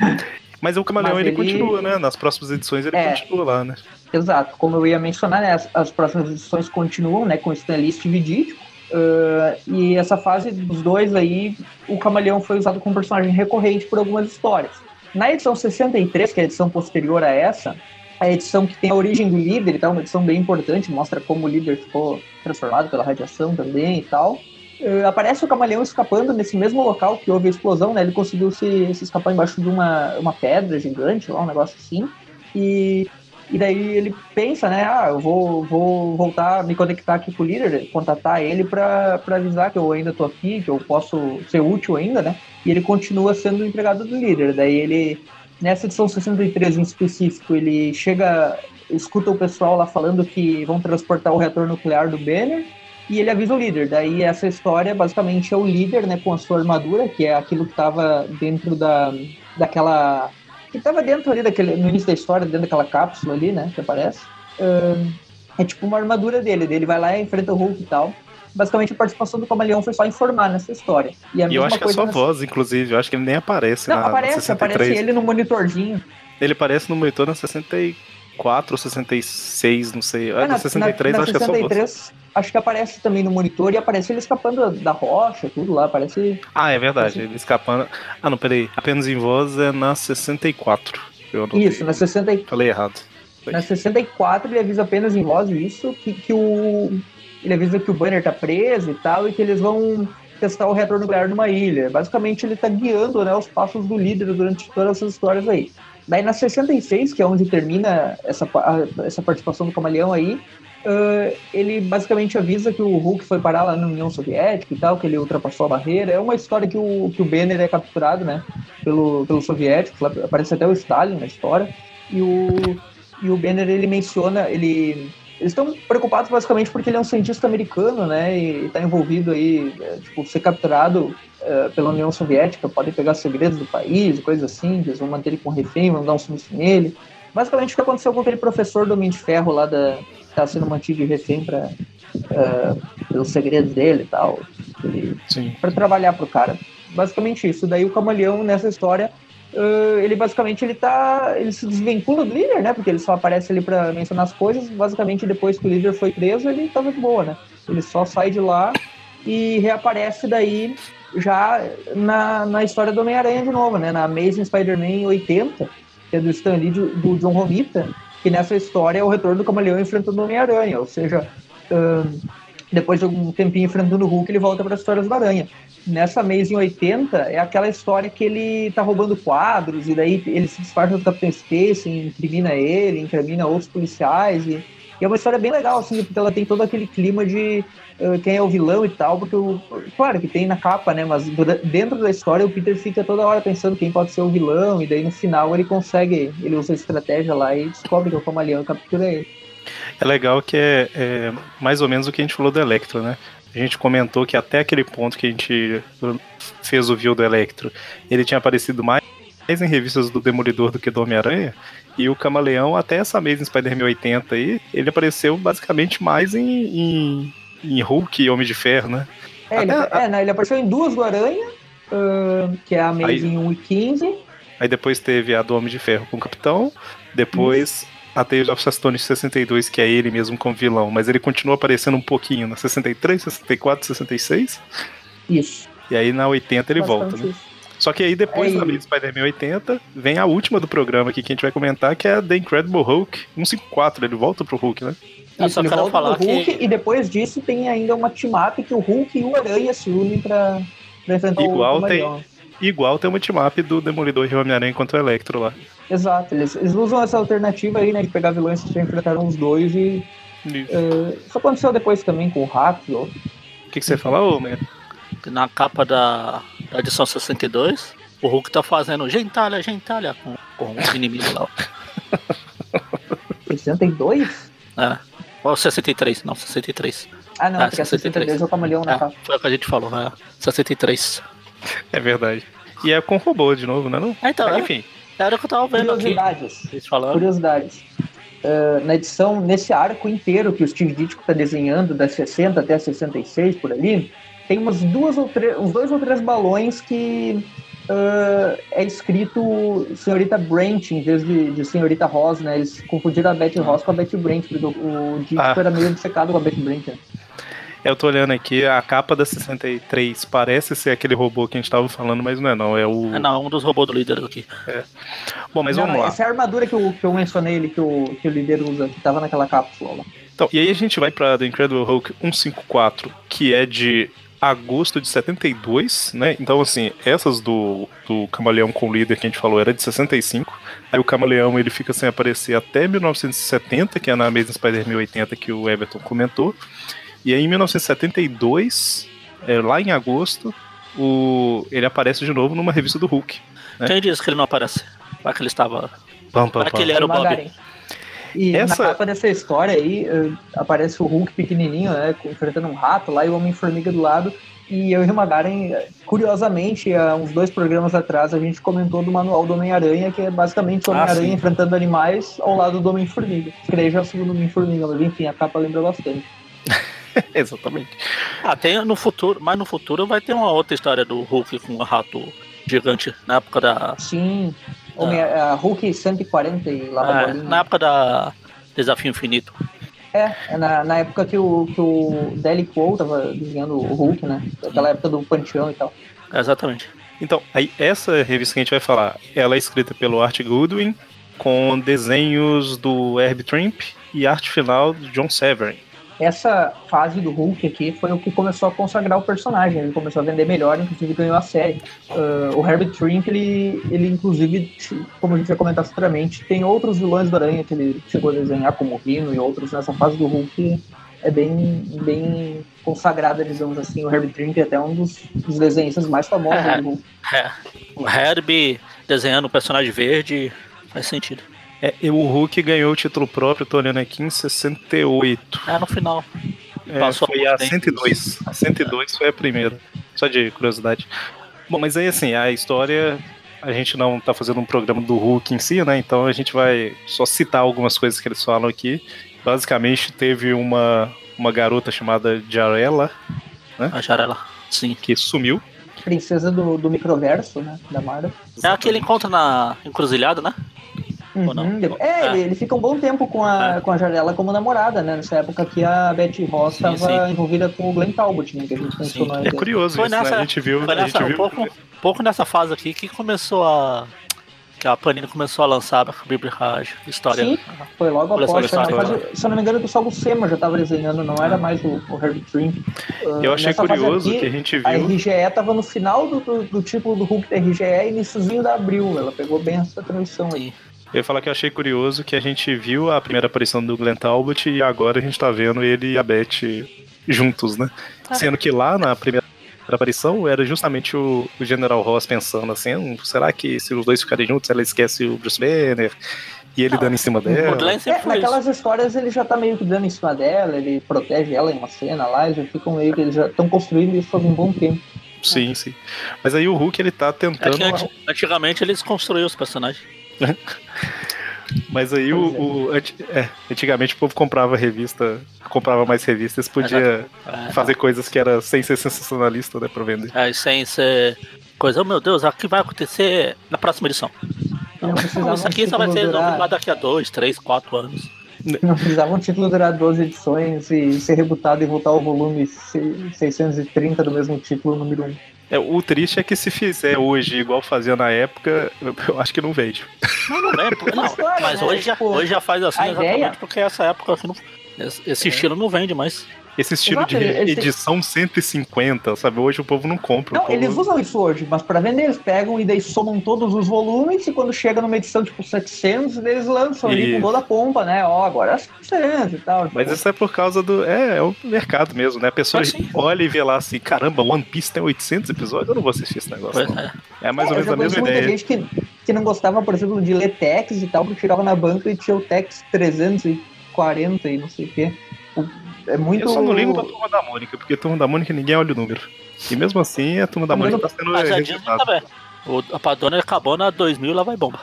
Mas o Camaleão ele... ele... continua, né? Nas próximas edições ele é, continua lá, né? Exato. Como eu ia mencionar, né? As, as próximas edições continuam, né? Com o Stanley Steve Ditko. Uh, e essa fase dos dois aí, o Camaleão foi usado como personagem recorrente por algumas histórias. Na edição 63, que é a edição posterior a essa, a edição que tem a origem do líder e tal, uma edição bem importante, mostra como o líder ficou transformado pela radiação também e tal. Uh, aparece o camaleão escapando nesse mesmo local que houve a explosão, né? Ele conseguiu se, se escapar embaixo de uma, uma pedra gigante, lá, um negócio assim. E, e daí ele pensa, né? Ah, eu vou, vou voltar, me conectar aqui com o líder, contatar ele para avisar que eu ainda tô aqui, que eu posso ser útil ainda, né? E ele continua sendo empregado do líder. Daí ele, nessa edição 63 em específico, ele chega, escuta o pessoal lá falando que vão transportar o reator nuclear do Banner e ele avisa o líder. Daí essa história basicamente é o líder, né, com a sua armadura, que é aquilo que estava dentro da, daquela que estava dentro ali daquele no início da história, dentro daquela cápsula ali, né, que aparece. É tipo uma armadura dele, ele vai lá e enfrenta o Hulk e tal. Basicamente a participação do Camaleão foi só informar nessa história. E, a e eu acho que é só nessa... voz, inclusive, eu acho que ele nem aparece Não, na, aparece, na aparece ele no monitorzinho. Ele aparece no monitor na 64 ou 66, não sei. É, na, 63 na, na acho 63, que é só voz. Acho que aparece também no monitor e aparece ele escapando da rocha, tudo lá, parece... Ah, é verdade, ele escapando... Ah, não, peraí, apenas em voz é na 64. Eu Isso, na 64. Falei errado. Na 64 ele avisa apenas em voz isso, que, que o. Ele avisa que o Banner tá preso e tal, e que eles vão testar o reator nuclear numa ilha. Basicamente ele tá guiando né, os passos do líder durante todas essas histórias aí. Daí na 66, que é onde termina essa, essa participação do Camaleão aí, uh, ele basicamente avisa que o Hulk foi parar lá na União Soviética e tal, que ele ultrapassou a barreira. É uma história que o, que o Banner é capturado, né, pelo, pelo soviético, aparece até o Stalin na história. E o, e o Banner ele menciona, ele eles estão preocupados basicamente porque ele é um cientista americano, né, e está envolvido aí, é, tipo, ser capturado é, pela União Soviética, podem pegar segredos do país, coisas assim, eles vão manter ele com refém, vão dar um sumiço nele. Basicamente o que aconteceu com aquele professor do Homem de Ferro lá da que está sendo mantido de refém para é, pelos segredos dele e tal, para trabalhar pro cara. Basicamente isso. Daí o camaleão nessa história Uh, ele basicamente ele tá ele se desvincula do líder, né? Porque ele só aparece ali para mencionar as coisas. Basicamente depois que o líder foi preso, ele tava de boa, né? Ele só sai de lá e reaparece daí já na, na história do Homem-Aranha de novo, né? Na Amazing Spider-Man 80, que é do Stan Lee do, John Romita, que nessa história é o retorno do Camaleão enfrentando o Homem-Aranha, ou seja, uh, depois de algum tempinho enfrentando o Hulk, ele volta para as histórias do Aranha nessa mês em 80 é aquela história que ele tá roubando quadros e daí ele se disfarça do Capitão Space, incrimina ele, incrimina outros policiais e, e, é uma história bem legal, assim, porque ela tem todo aquele clima de uh, quem é o vilão e tal, porque o, claro que tem na capa, né, mas dentro da história o Peter fica toda hora pensando quem pode ser o vilão e daí no final ele consegue, ele usa a estratégia lá e descobre que é o Camaleão captura ele. É legal que é, é, mais ou menos o que a gente falou do Electro, né? a gente comentou que até aquele ponto que a gente fez o view do Electro, ele tinha aparecido mais em revistas do Demolidor do que do Homem-Aranha. E o Camaleão, até essa mês em Spider-Man 80 aí, ele apareceu basicamente mais em, em, em Hulk e Homem de Ferro, né? É, ele, é, não, ele apareceu em duas do Aranha, uh, que é a Amazing 1 e 15. Aí depois teve a do Homem de Ferro com o Capitão, depois a Tales of Astonishing 62, que é ele mesmo como vilão, mas ele continua aparecendo um pouquinho na 63, 64, 66. Isso. E aí na 80 ele Bastante volta, né? Isso. Só que aí depois é da Spider-Man 80, vem a última do programa aqui que a gente vai comentar, que é a The Incredible Hulk 154, ele volta pro Hulk, né? Eu só quero falar Hulk, que... E depois disso tem ainda uma team-up que o Hulk e o Aranha se unem pra, pra enfrentar Igual o tem, Igual tem uma team-up do Demolidor e Homem-Aranha contra o Electro lá. Exato, eles, eles usam essa alternativa aí, né, de pegar vilões que já enfrentaram os dois e. Uh, isso aconteceu depois também com o Hack. O que, que você falou, Homem? Na capa da, da edição 62, o Hulk tá fazendo gentalha, gentalha com, com o inimigo lá. 62? É. Ou 63, não, 63. Ah, não, é, porque 63. 62 é o camaleão na é, capa. Foi o que a gente falou, é. 63. É verdade. E é com robô de novo, né? Não? É, então, é, enfim. Era o que eu tava vendo Curiosidades. aqui. Curiosidades. Uh, na edição, nesse arco inteiro que o Steve Ditko está desenhando, das 60 até 66, por ali, tem umas duas ou três, uns dois ou três balões que uh, é escrito Senhorita Brent em vez de, de Senhorita Ross, né? Eles confundiram a Betty Ross com a Betty Brent, porque o, o Ditko ah. era meio obcecado com a Betty Brent. Né? Eu tô olhando aqui, a capa da 63 parece ser aquele robô que a gente tava falando, mas não é não, é o... É não, é um dos robôs do líder aqui. É. Bom, mas não, vamos lá. Essa é a armadura que eu, que eu mencionei ali, que o, que o líder usa, que tava naquela cápsula lá. Então, e aí a gente vai pra The Incredible Hulk 154, que é de agosto de 72, né? Então, assim, essas do, do Camaleão com o líder que a gente falou era de 65. Aí o Camaleão ele fica sem aparecer até 1970, que é na mesma Spider-Man 80 que o Everton comentou. E aí em 1972, é, lá em agosto, o, ele aparece de novo numa revista do Hulk. Né? Quem disse que ele não aparece? Vai que ele estava. Pam, pam, que ele era o Bob. E Essa... na capa dessa história aí, uh, aparece o Hulk pequenininho, né, enfrentando um rato lá e o Homem-Formiga do lado. E eu e o Magaren, curiosamente, há uns dois programas atrás, a gente comentou do manual do Homem-Aranha, que é basicamente o ah, Homem-Aranha ah, enfrentando animais ao lado do Homem-Formiga. Creio já segundo o Homem-Formiga, mas enfim, a capa lembra bastante. Exatamente. Ah, tem no futuro, mas no futuro vai ter uma outra história do Hulk com o rato gigante na época da. Sim. Da... A Hulk 140 e lá é, Na época da Desafio Infinito. É, é na, na época que o, que o Deli Quo tava desenhando o Hulk, né? Aquela época do Panteão e tal. exatamente. Então, aí essa revista que a gente vai falar, ela é escrita pelo Art Goodwin, com desenhos do Herb Trimp e arte final do John Severin essa fase do Hulk aqui foi o que começou a consagrar o personagem. Ele começou a vender melhor, inclusive ganhou a série. Uh, o Herbert Trink, ele, ele inclusive, como a gente vai comentar futuramente, tem outros vilões do Aranha que ele chegou a desenhar, como o Rino e outros. Nessa fase do Hulk é bem, bem consagrada, digamos assim. O Herbert Trink é até um dos, dos desenhistas mais famosos é, do Hulk. É. O Herbie desenhando o personagem verde faz sentido. É, o Hulk ganhou o título próprio, tô olhando aqui, em 68. É, no final. É, Passou foi a 102. A 102 foi a primeira. Só de curiosidade. Bom, mas aí assim, a história. A gente não tá fazendo um programa do Hulk em si, né? Então a gente vai só citar algumas coisas que eles falam aqui. Basicamente, teve uma, uma garota chamada Jarella, né? A Jarella, sim. Que sumiu. Princesa do, do microverso, né? Da Marvel. É a que ele encontra na encruzilhada, né? Uhum. É, ele, ele, fica um bom tempo com a, é. com a Jarela como namorada, né? Nessa época que a Betty Ross estava envolvida com o Glenn Talbot, né? Que a gente mencionou É curioso foi isso, nessa, né? A gente viu. Foi nessa, gente viu... Um, pouco, pouco nessa fase aqui que começou a. Que a Panini começou a lançar a Bíblia história. Sim, foi logo após. Né? Se eu não me engano, o pessoal do Sema já estava desenhando, não era mais o, o Herbie Trim. Eu achei curioso aqui, que a gente viu. A RGE estava no final do, do, do título do Hulk da RGE e iníciozinho da Abril. Ela pegou bem essa transição aí. Eu ia falar que eu achei curioso que a gente viu a primeira aparição do Glenn Talbot e agora a gente tá vendo ele e a Beth juntos, né? Ah. Sendo que lá na primeira aparição era justamente o, o General Ross pensando assim: hum, será que se os dois ficarem juntos ela esquece o Bruce Banner? E ele não, dando em cima dela. É, naquelas histórias ele já tá meio que dando em cima dela, ele protege ela em uma cena lá, eles já ficam meio que eles já estão construindo isso faz um bom tempo. Sim, é. sim. Mas aí o Hulk ele tá tentando. É antigamente eles construíram os personagens. Mas aí o, o é, antigamente o povo comprava revista, comprava mais revistas, podia é, fazer coisas que era sem ser sensacionalista, né, pra vender. É, sem ser coisa, oh meu Deus, o que vai acontecer na próxima edição? Não, isso aqui só vai ser durar... daqui a dois, três, quatro anos. Não precisava um título durar duas edições e ser rebutado e voltar ao volume 630 do mesmo título, número 1. É, o triste é que se fizer hoje igual fazia na época, eu acho que não vende. Não, não vende, não, mas hoje, já, hoje já faz assim exatamente ideia... porque essa época assim, não, esse é. estilo não vende mais. Esse estilo Exato, de edição 150, sabe? Hoje o povo não compra. Não, eles usam isso hoje, mas para vender eles pegam e daí somam todos os volumes e quando chega numa edição tipo 700, eles lançam e... ali com toda a pompa, né? Ó, agora é 700 e tal. Mas tipo... isso é por causa do... É, é o mercado mesmo, né? A pessoa olha e vê lá assim, caramba, One Piece tem 800 episódios, eu não vou assistir esse negócio. É. é. mais ou é, menos a mesma ideia. Muita gente que, que não gostava, por exemplo, de ler Tex e tal, porque chegava na banca e tinha o Tex 340 e não sei o quê é muito. Eu só não ligo pra turma da Mônica, porque a turma da Mônica ninguém olha o número. E mesmo assim, a turma da Mônica tá sendo registrada. O, a Padona acabou na 2000 lá vai bomba.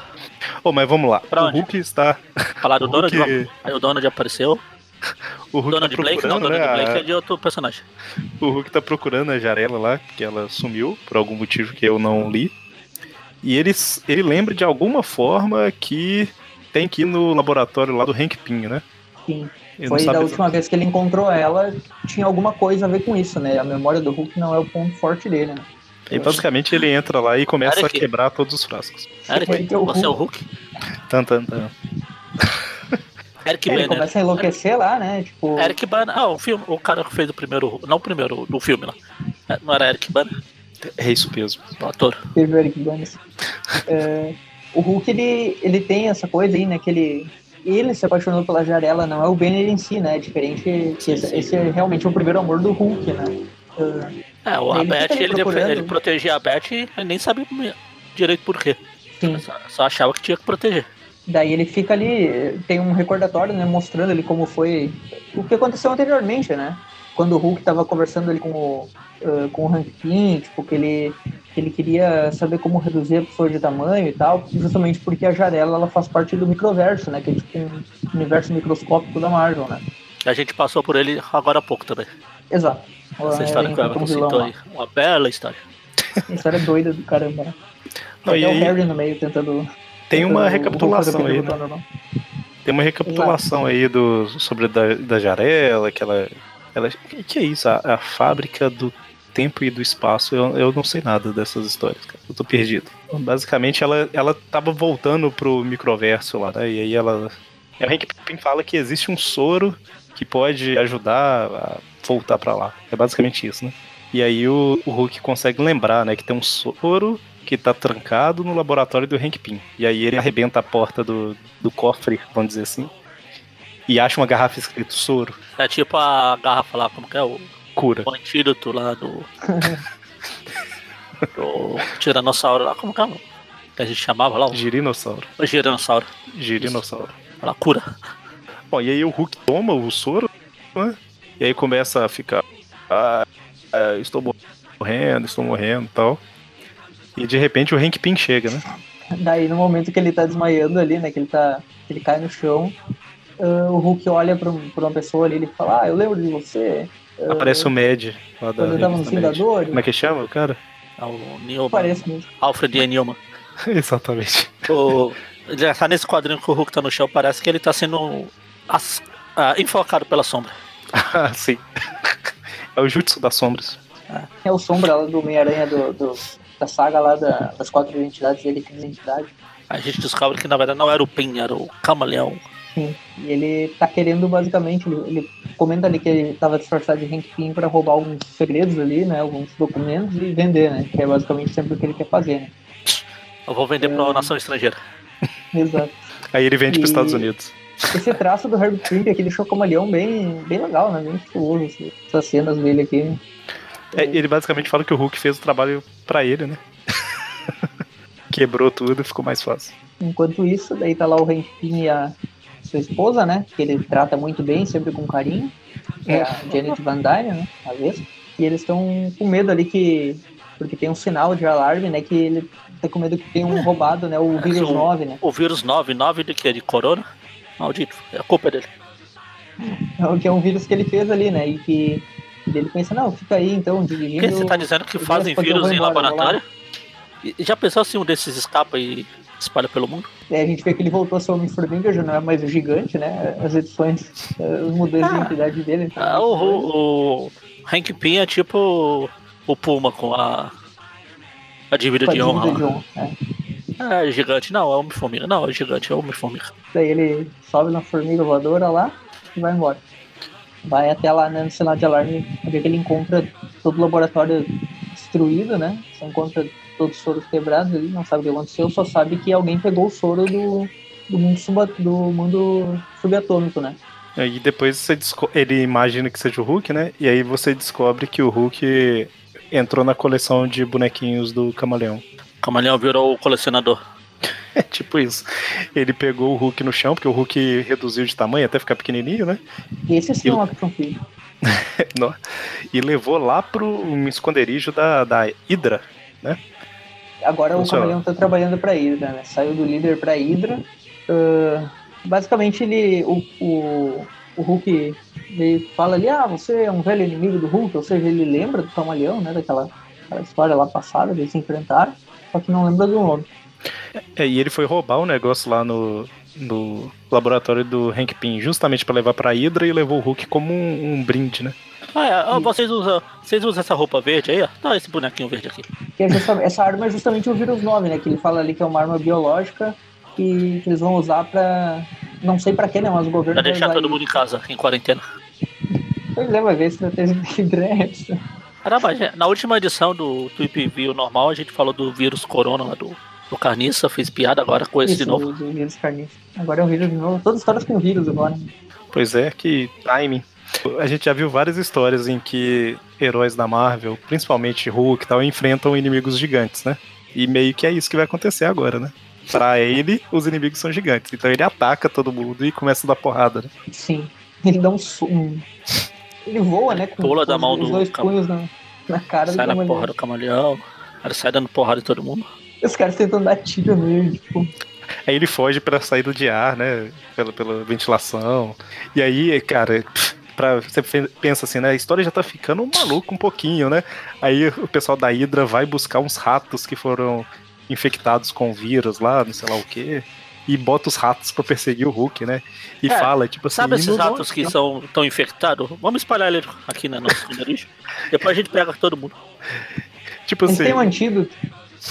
Oh, mas vamos lá. Pra o onde? Hulk está. Falar do Donald? Hulk... Aí o Donald apareceu. O Hulk Donald tá Blake? Não, Donald né, Blake é de outro personagem. O Hulk tá procurando a Jarela lá, que ela sumiu, por algum motivo que eu não li. E ele, ele lembra de alguma forma que tem que ir no laboratório lá do Hank Pym, né? Sim. Foi da última vez que ele encontrou ela, tinha alguma coisa a ver com isso, né? A memória do Hulk não é o ponto forte dele, né? E basicamente ele entra lá e começa Eric. a quebrar todos os frascos. Eric, você é o Hulk? Tan, tan, tan. Eric Ele Banner. começa a enlouquecer lá, né? Tipo... Eric Banner. Ah, o filme, o cara que fez o primeiro. Não o primeiro, no filme lá. É, não era Eric Banner? É isso mesmo. O ator. Teve o Eric Banner. é, o Hulk, ele, ele tem essa coisa aí, né? Que ele ele se apaixonou pela Jarela, não é o Banner em si, né? É diferente sim, esse, sim. esse, é realmente o primeiro amor do Hulk, né? Uh, é, o ele, ele, ele, protegia a Beth e nem sabia direito por quê. Sim. Só, só, achava que tinha que proteger. Daí ele fica ali, tem um recordatório, né, mostrando ali como foi o que aconteceu anteriormente, né? Quando o Hulk estava conversando ali com o, uh, com o Hank Pym, tipo, que ele, que ele queria saber como reduzir a pessoa de tamanho e tal, justamente porque a Jarela ela faz parte do microverso, né? Que é tipo um universo microscópico da Marvel, né? A gente passou por ele agora há pouco também. Exato. Essa história que o Everton citou aí. Uma bela história. História doida do caramba, né? Não, e aí... o Harry no meio tentando tem uma recapitulação aí, né? Tem uma recapitulação aí do, sobre da, da Jarela, que ela. ela que é isso? A, a fábrica do tempo e do espaço. Eu, eu não sei nada dessas histórias, cara. Eu tô perdido. Basicamente, ela, ela tava voltando pro microverso lá, né? E aí ela. A Hank Pym fala que existe um soro que pode ajudar a voltar para lá. É basicamente isso, né? E aí o, o Hulk consegue lembrar, né, que tem um soro que tá trancado no laboratório do Hank Pym. E aí ele arrebenta a porta do, do cofre, vamos dizer assim, e acha uma garrafa escrito soro. É tipo a garrafa lá, como que é? O, Cura. O antídoto lá do. do Tiranossauro lá, como que é? Que a gente chamava lá? O... Girinossauro. O Girinossauro. Girinossauro. Ela cura. Bom, e aí o Hulk toma o soro, né? E aí começa a ficar. Ah, ah estou morrendo, estou morrendo e tal. E de repente o Hank Pym chega, né? Daí no momento que ele tá desmaiando ali, né? Que ele tá. ele cai no chão, uh, o Hulk olha pra, pra, uma pessoa ali e fala, ah, eu lembro de você. Aparece o Mad lá da. Quando tava no Vingadores. Como é que chama o cara? É o Newman. Parece mesmo. Alfred E. Newman. Exatamente. O, já tá nesse quadrinho que o Hulk tá no chão, parece que ele tá sendo as, ah, enfocado pela sombra. Ah, sim. É o Jutsu das sombras. É o sombra lá do Homem-Aranha do, do, da saga lá da, das quatro identidades dele, que identidade. A gente descobre que na verdade não era o Pin, era o Camaleão. Sim, e ele tá querendo basicamente, ele, ele comenta ali que ele tava disfarçado de Hank Pym para roubar alguns segredos ali, né, alguns documentos e vender, né, que é basicamente sempre o que ele quer fazer, né. Eu vou vender é... pra uma nação estrangeira. Exato. Aí ele vende e... pros Estados Unidos. Esse traço do Herb Pym aqui deixou o camaleão bem, bem legal, né, bem estiloso, assim, essas cenas dele aqui. É, ele basicamente fala que o Hulk fez o trabalho para ele, né? Quebrou tudo e ficou mais fácil. Enquanto isso, daí tá lá o Hank Pym e a sua esposa, né? Que ele trata muito bem, sempre com carinho. É a Janet Van Dyne, né? A vez. E eles estão com medo ali que. Porque tem um sinal de alarme, né? Que ele tá com medo que tenha um roubado, né? O vírus o, 9, né? O vírus 9, 9 de que? De corona? Maldito. É a culpa dele. É, que é um vírus que ele fez ali, né? E que ele pensa, não, fica aí então, dirigindo. Que você tá dizendo que fazem vírus em laboratório? E já pensou se um desses escapa e espalha pelo mundo? É, a gente vê que ele voltou a ser o Homem-Formiga, já não é mais o gigante, né? As edições, eh, os modelos ah, de identidade dele. Então, ah, o, o Hank Pym é tipo o Puma com a, a dívida de honra. De honra é. é. gigante, não, é Homem-Formiga. Não, é gigante, é Homem-Formiga. Daí ele sobe na formiga voadora lá e vai embora vai até lá né, no sinal de alarme, ver que ele encontra todo o laboratório destruído, né? Você encontra todos os soros quebrados ali, não sabe o que aconteceu, só sabe que alguém pegou o soro do, do, mundo, sub, do mundo subatômico, né? E depois você ele imagina que seja o Hulk, né? E aí você descobre que o Hulk entrou na coleção de bonequinhos do Camaleão. Camaleão virou o colecionador. É tipo isso. Ele pegou o Hulk no chão, porque o Hulk reduziu de tamanho até ficar pequenininho, né? Esse sim é um action figure. e levou lá pro um esconderijo da, da Hydra, né? Agora o Camaleão tá trabalhando pra Hydra, né? Saiu do líder pra Hydra. Uh, basicamente ele. O, o, o Hulk ele fala ali, ah, você é um velho inimigo do Hulk, ou seja, ele lembra do Camaleão, né? Daquela história lá passada, eles se enfrentaram, só que não lembra do nome. É, e ele foi roubar o um negócio lá no, no laboratório do Hank Pym, justamente para levar pra Hydra e levou o Hulk como um, um brinde, né? Ah, é, vocês, usam, vocês usam essa roupa verde aí, ó? Dá esse bonequinho verde aqui. É essa arma é justamente o vírus 9, né? Que ele fala ali que é uma arma biológica que, que eles vão usar pra. Não sei pra quê, né? Mas o governo. Pra deixar todo mundo em casa, em quarentena. Pois é, vai ver estratégia de Hydra Caramba, na última edição do Tweep View normal, a gente falou do vírus corona lá do o Carniça fez piada agora com esse Isso, de novo. O vírus Carniça. Agora é o vírus de novo. Todas as histórias com vírus agora. Pois é, que timing. A gente já viu várias histórias em que heróis da Marvel, principalmente Hulk e tal, enfrentam inimigos gigantes, né? E meio que é isso que vai acontecer agora, né? pra ele, os inimigos são gigantes. Então ele ataca todo mundo e começa a dar porrada, né? Sim. Ele dá um. um... Ele voa, né? Com, Pula da mão os do. dois cam... punhos na, na cara sai do na porra do camaleão. Ele sai dando porrada em todo mundo. Os caras tentam dar tiro nele, tipo. Aí ele foge pra saída de ar, né? Pela, pela ventilação. E aí, cara, pra, você pensa assim, né? A história já tá ficando maluco um pouquinho, né? Aí o pessoal da Hydra vai buscar uns ratos que foram infectados com vírus lá, não sei lá o quê. E bota os ratos pra perseguir o Hulk, né? E é, fala, tipo assim. Sabe esses ratos que são tão infectados? Vamos espalhar ele aqui na nossa esconderijo. Depois a gente pega todo mundo. Tipo assim. Tem um antídoto.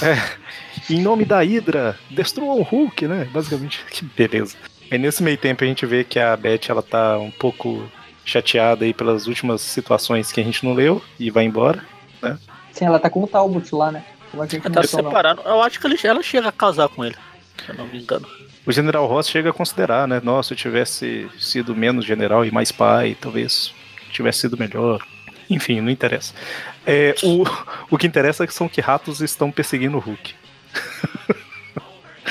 É. Em nome da Hydra, destruam o Hulk, né? Basicamente. Que beleza. Aí nesse meio tempo a gente vê que a Beth ela tá um pouco chateada aí pelas últimas situações que a gente não leu e vai embora, né? Sim, ela tá com o Talbot lá, né? Como a gente ela tá separado. Eu acho que ele, ela chega a casar com ele, se eu não me engano. O General Ross chega a considerar, né? Nossa, se eu tivesse sido menos general e mais pai, talvez tivesse sido melhor. Enfim, não interessa. É, o, o que interessa é que são que ratos estão perseguindo o Hulk.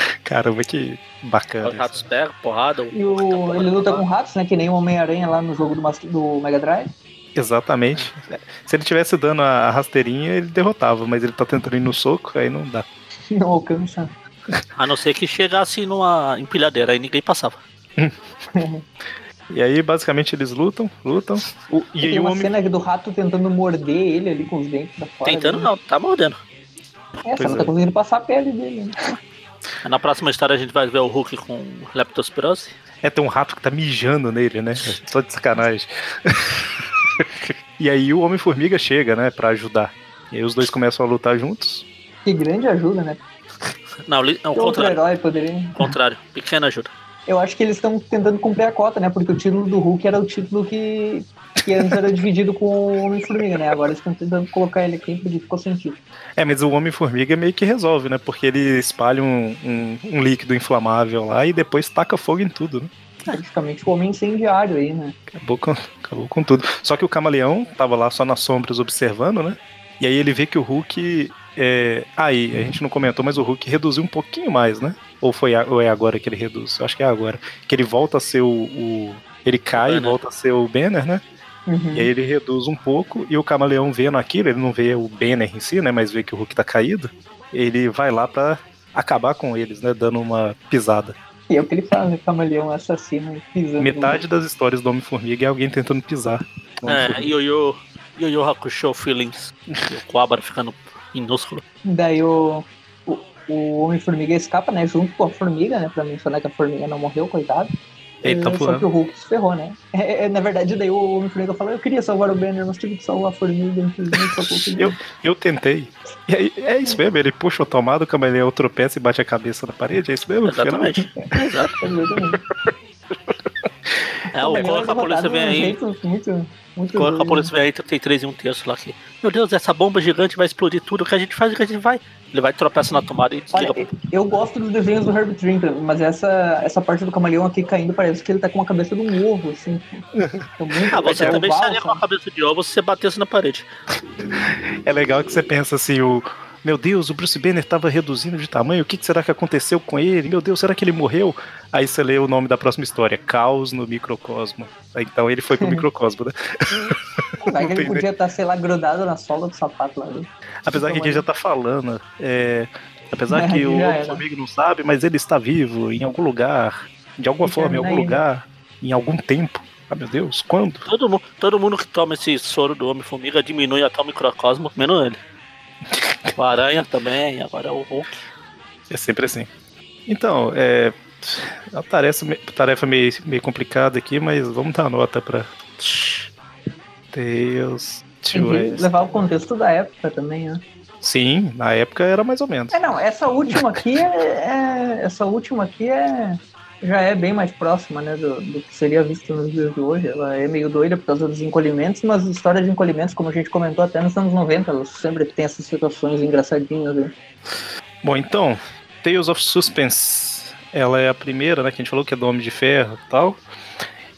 Caramba, que bacana. Os ratos pegam, porrada. E o, ele luta com ratos, né? Que nem o Homem-Aranha lá no jogo do, do Mega Drive. Exatamente. Se ele tivesse dando a rasteirinha, ele derrotava, mas ele tá tentando ir no soco, aí não dá. Não alcança. A não ser que chegasse numa empilhadeira, aí ninguém passava. e aí, basicamente, eles lutam, lutam. O, e tem uma homem... cena do rato tentando morder ele ali com os dentes da fora. Tentando dele. não, tá mordendo. É, só não tá é. conseguindo passar a pele dele. Né? Na próxima história a gente vai ver o Hulk com leptospirose. É, tem um rato que tá mijando nele, né? Só de sacanagem. e aí o Homem-Formiga chega, né, pra ajudar. E aí os dois começam a lutar juntos. Que grande ajuda, né? Não, não o contrário. Herói poderia... Contrário, pequena ajuda. Eu acho que eles estão tentando cumprir a cota, né? Porque o título do Hulk era o título que, que antes era dividido com o Homem-Formiga, né? Agora eles estão tentando colocar ele aqui porque ficou sentido. É, mas o Homem-Formiga meio que resolve, né? Porque ele espalha um, um, um, líquido inflamável lá e depois taca fogo em tudo, né? Praticamente o homem incendiário aí, né? Acabou com, acabou com tudo. Só que o camaleão tava lá só nas sombras observando, né? E aí ele vê que o Hulk. É... Aí, a gente não comentou, mas o Hulk reduziu um pouquinho mais, né? Ou, foi. Ou é agora que ele reduz? Eu acho que é agora. Que ele volta a ser o. o... Ele cai e volta a ser o Banner, né? Uhum. E aí ele reduz um pouco e o camaleão vendo aquilo, ele não vê o Banner em si, né? Mas vê que o Hulk tá caído. Ele vai lá pra acabar com eles, né? Dando uma pisada. E é o que ele faz, né? Camaleão assassino pisando. Metade das histórias do Homem-Formiga é alguém tentando pisar. É, Yo-Yo Yo -Yo Hakusho Feelings. o Coabra ficando minúsculo. Daí o, o, Homem-Formiga escapa, né? Junto com a formiga, né? Pra mencionar que a formiga não morreu, coitado. Ele tá Só que o Hulk se ferrou, né? É, é, na verdade, daí o Homem-Formiga falou: Eu queria salvar o Banner, mas tive que salvar a formiga, infelizmente só consegui. eu, eu tentei. E aí, é isso mesmo, ele puxa o tomado, o camaleão tropeça e bate a cabeça na parede, é isso mesmo? Exatamente. Exato, exatamente. É, o quando a polícia vem aí. Muito, muito quando a polícia vem aí, tem três e um terço lá aqui. Meu Deus, essa bomba gigante vai explodir tudo. O que a gente faz, o que a gente vai. Ele vai tropeçar na tomada e desliga. Olha, eu gosto dos desenhos do Herbert Trinker, mas essa, essa parte do camaleão aqui caindo parece que ele tá com a cabeça de um ovo, assim. É muito, ah, você também estaria com a cabeça de ovo se você batesse na parede. É legal que você pensa assim, o meu Deus, o Bruce Banner estava reduzindo de tamanho, o que será que aconteceu com ele? Meu Deus, será que ele morreu? Aí você lê o nome da próxima história, Caos no Microcosmo. Então ele foi pro microcosmo, né? Vai que ele podia estar, tá, sei lá, grudado na sola do sapato lá. Né? Apesar que aqui já tá falando, é... apesar é, que o outro amigo não sabe, mas ele está vivo em algum lugar, de alguma forma, em algum lugar, em algum tempo. Ah, meu Deus, quando? Todo mundo, todo mundo que toma esse soro do Homem-Formiga diminui até o microcosmo, menos ele. O Aranha também, agora é o Hulk. É sempre assim. Então, é. A tarefa, tarefa meio, meio complicada aqui, mas vamos dar nota pra. Deus. Tem que levar o contexto da época também, né? Sim, na época era mais ou menos. É, não, essa última aqui é, é essa última aqui é já é bem mais próxima, né, do, do, que seria visto nos dias de hoje. Ela é meio doida por causa dos encolhimentos, mas histórias de encolhimentos, como a gente comentou até nos anos 90, elas sempre tem essas situações engraçadinhas. Né? Bom, então, Tales of Suspense, ela é a primeira, né, que a gente falou que é do Homem de Ferro e tal.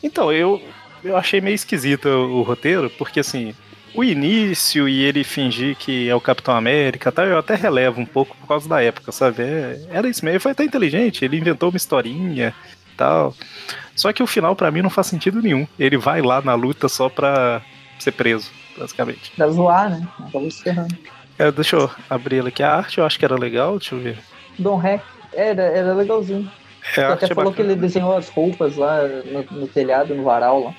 Então, eu, eu achei meio esquisito o roteiro, porque assim, o início e ele fingir que é o Capitão América, tá? Eu até relevo um pouco por causa da época, sabe? É, era isso mesmo, foi até inteligente, ele inventou uma historinha tal. Só que o final para mim não faz sentido nenhum. Ele vai lá na luta só pra ser preso, basicamente. Pra zoar, né? Se ferrando. É, deixa eu abrir aqui. A arte eu acho que era legal, deixa eu ver. Dom Ré, era, era legalzinho. É, até falou bacana. que ele desenhou as roupas lá no, no telhado, no varal lá.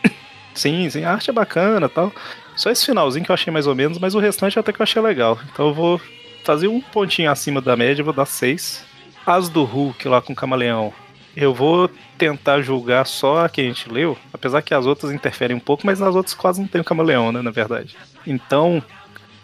Sim, sim, a arte é bacana tal. Só esse finalzinho que eu achei mais ou menos, mas o restante até que eu achei legal. Então eu vou fazer um pontinho acima da média, vou dar 6. As do Hulk lá com o Camaleão. Eu vou tentar julgar só a que a gente leu, apesar que as outras interferem um pouco, mas nas outras quase não tem o camaleão, né, na verdade. Então,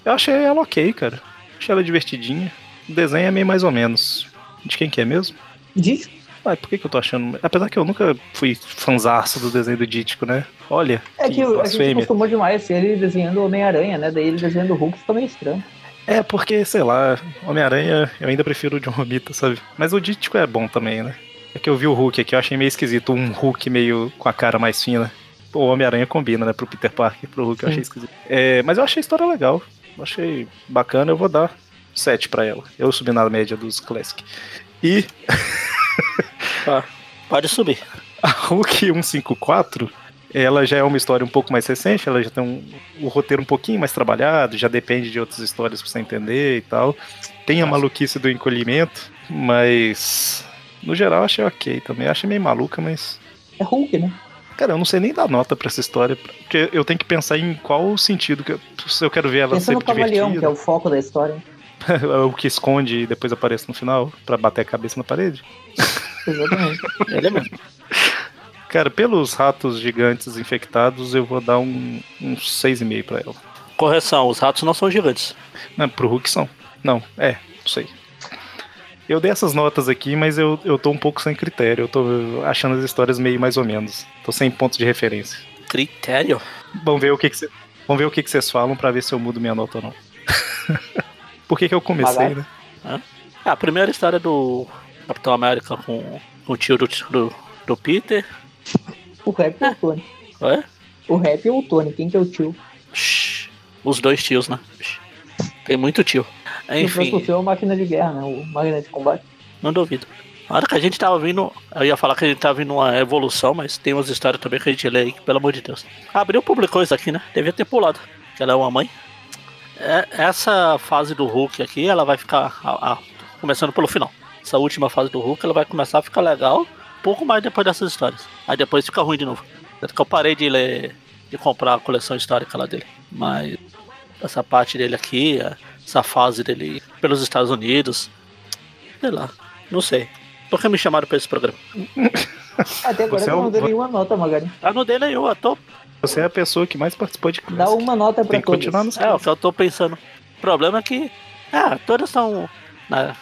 eu achei ela ok, cara. Achei ela divertidinha. O desenho é meio mais ou menos. De quem que é mesmo? Dítico. Ai, por que, que eu tô achando. Apesar que eu nunca fui fanzaço do desenho do Dítico, né? Olha. É que, que a gente acostumou demais ele desenhando Homem-Aranha, né? Daí ele desenhando o Hulk fica meio estranho. É, porque, sei lá, Homem-Aranha eu ainda prefiro o John Romita, sabe? Mas o Dítico é bom também, né? É que eu vi o Hulk aqui, eu achei meio esquisito. Um Hulk meio com a cara mais fina. O Homem-Aranha combina, né? Pro Peter Parker, pro Hulk, eu achei esquisito. É, mas eu achei a história legal. achei bacana, eu vou dar 7 pra ela. Eu subi na média dos Classic. E. ah, pode subir. A Hulk 154, ela já é uma história um pouco mais recente, ela já tem um, o roteiro um pouquinho mais trabalhado, já depende de outras histórias pra você entender e tal. Tem a maluquice do encolhimento, mas no geral achei ok também. Achei meio maluca, mas. É Hulk, né? Cara, eu não sei nem dar nota pra essa história, porque eu tenho que pensar em qual sentido que eu, se eu quero ver ela Pensa ser no camaleão, que é o foco da história. o que esconde e depois aparece no final para bater a cabeça na parede. Exatamente. Ele é mesmo. Cara, pelos ratos gigantes infectados, eu vou dar um, um 6,5 pra ela. Correção, os ratos não são gigantes. Não, pro Hulk são. Não, é, não sei. Eu dei essas notas aqui, mas eu, eu tô um pouco sem critério. Eu tô achando as histórias meio mais ou menos. Tô sem pontos de referência. Critério? Vamos ver o que, que cê, vamos ver o que, que vocês falam para ver se eu mudo minha nota ou não. Por que, que eu comecei, né? É, a primeira história do Capitão América com, com o tio do, do, do Peter. O rap ou o Tony? É? O rap ou o Tony? Quem que é o tio? Os dois tios, né? Tem muito tio. Enfim. O tio é uma máquina de guerra, né? O máquina de combate. Não duvido. Na hora que a gente tava vindo, eu ia falar que a gente tava vindo uma evolução, mas tem umas histórias também que a gente lê aí, pelo amor de Deus. Abriu, publicou isso aqui, né? Devia ter pulado. Que ela é uma mãe. É, essa fase do Hulk aqui, ela vai ficar a, a, começando pelo final. Essa última fase do Hulk, ela vai começar a ficar legal, pouco mais depois dessas histórias. Aí depois fica ruim de novo. Tanto que eu parei de ler, de comprar a coleção histórica lá dele. Mas essa parte dele aqui, essa fase dele pelos Estados Unidos, sei lá, não sei. Por que me chamaram pra esse programa? Até agora Você eu é não dei nenhuma nota, Magari. Ah, não dei nenhuma, tô você é a pessoa que mais participou de classe. Dá uma nota pra Tem que todos. continuar nos É, o eu tô pensando. O problema é que. Ah, todas são. Né,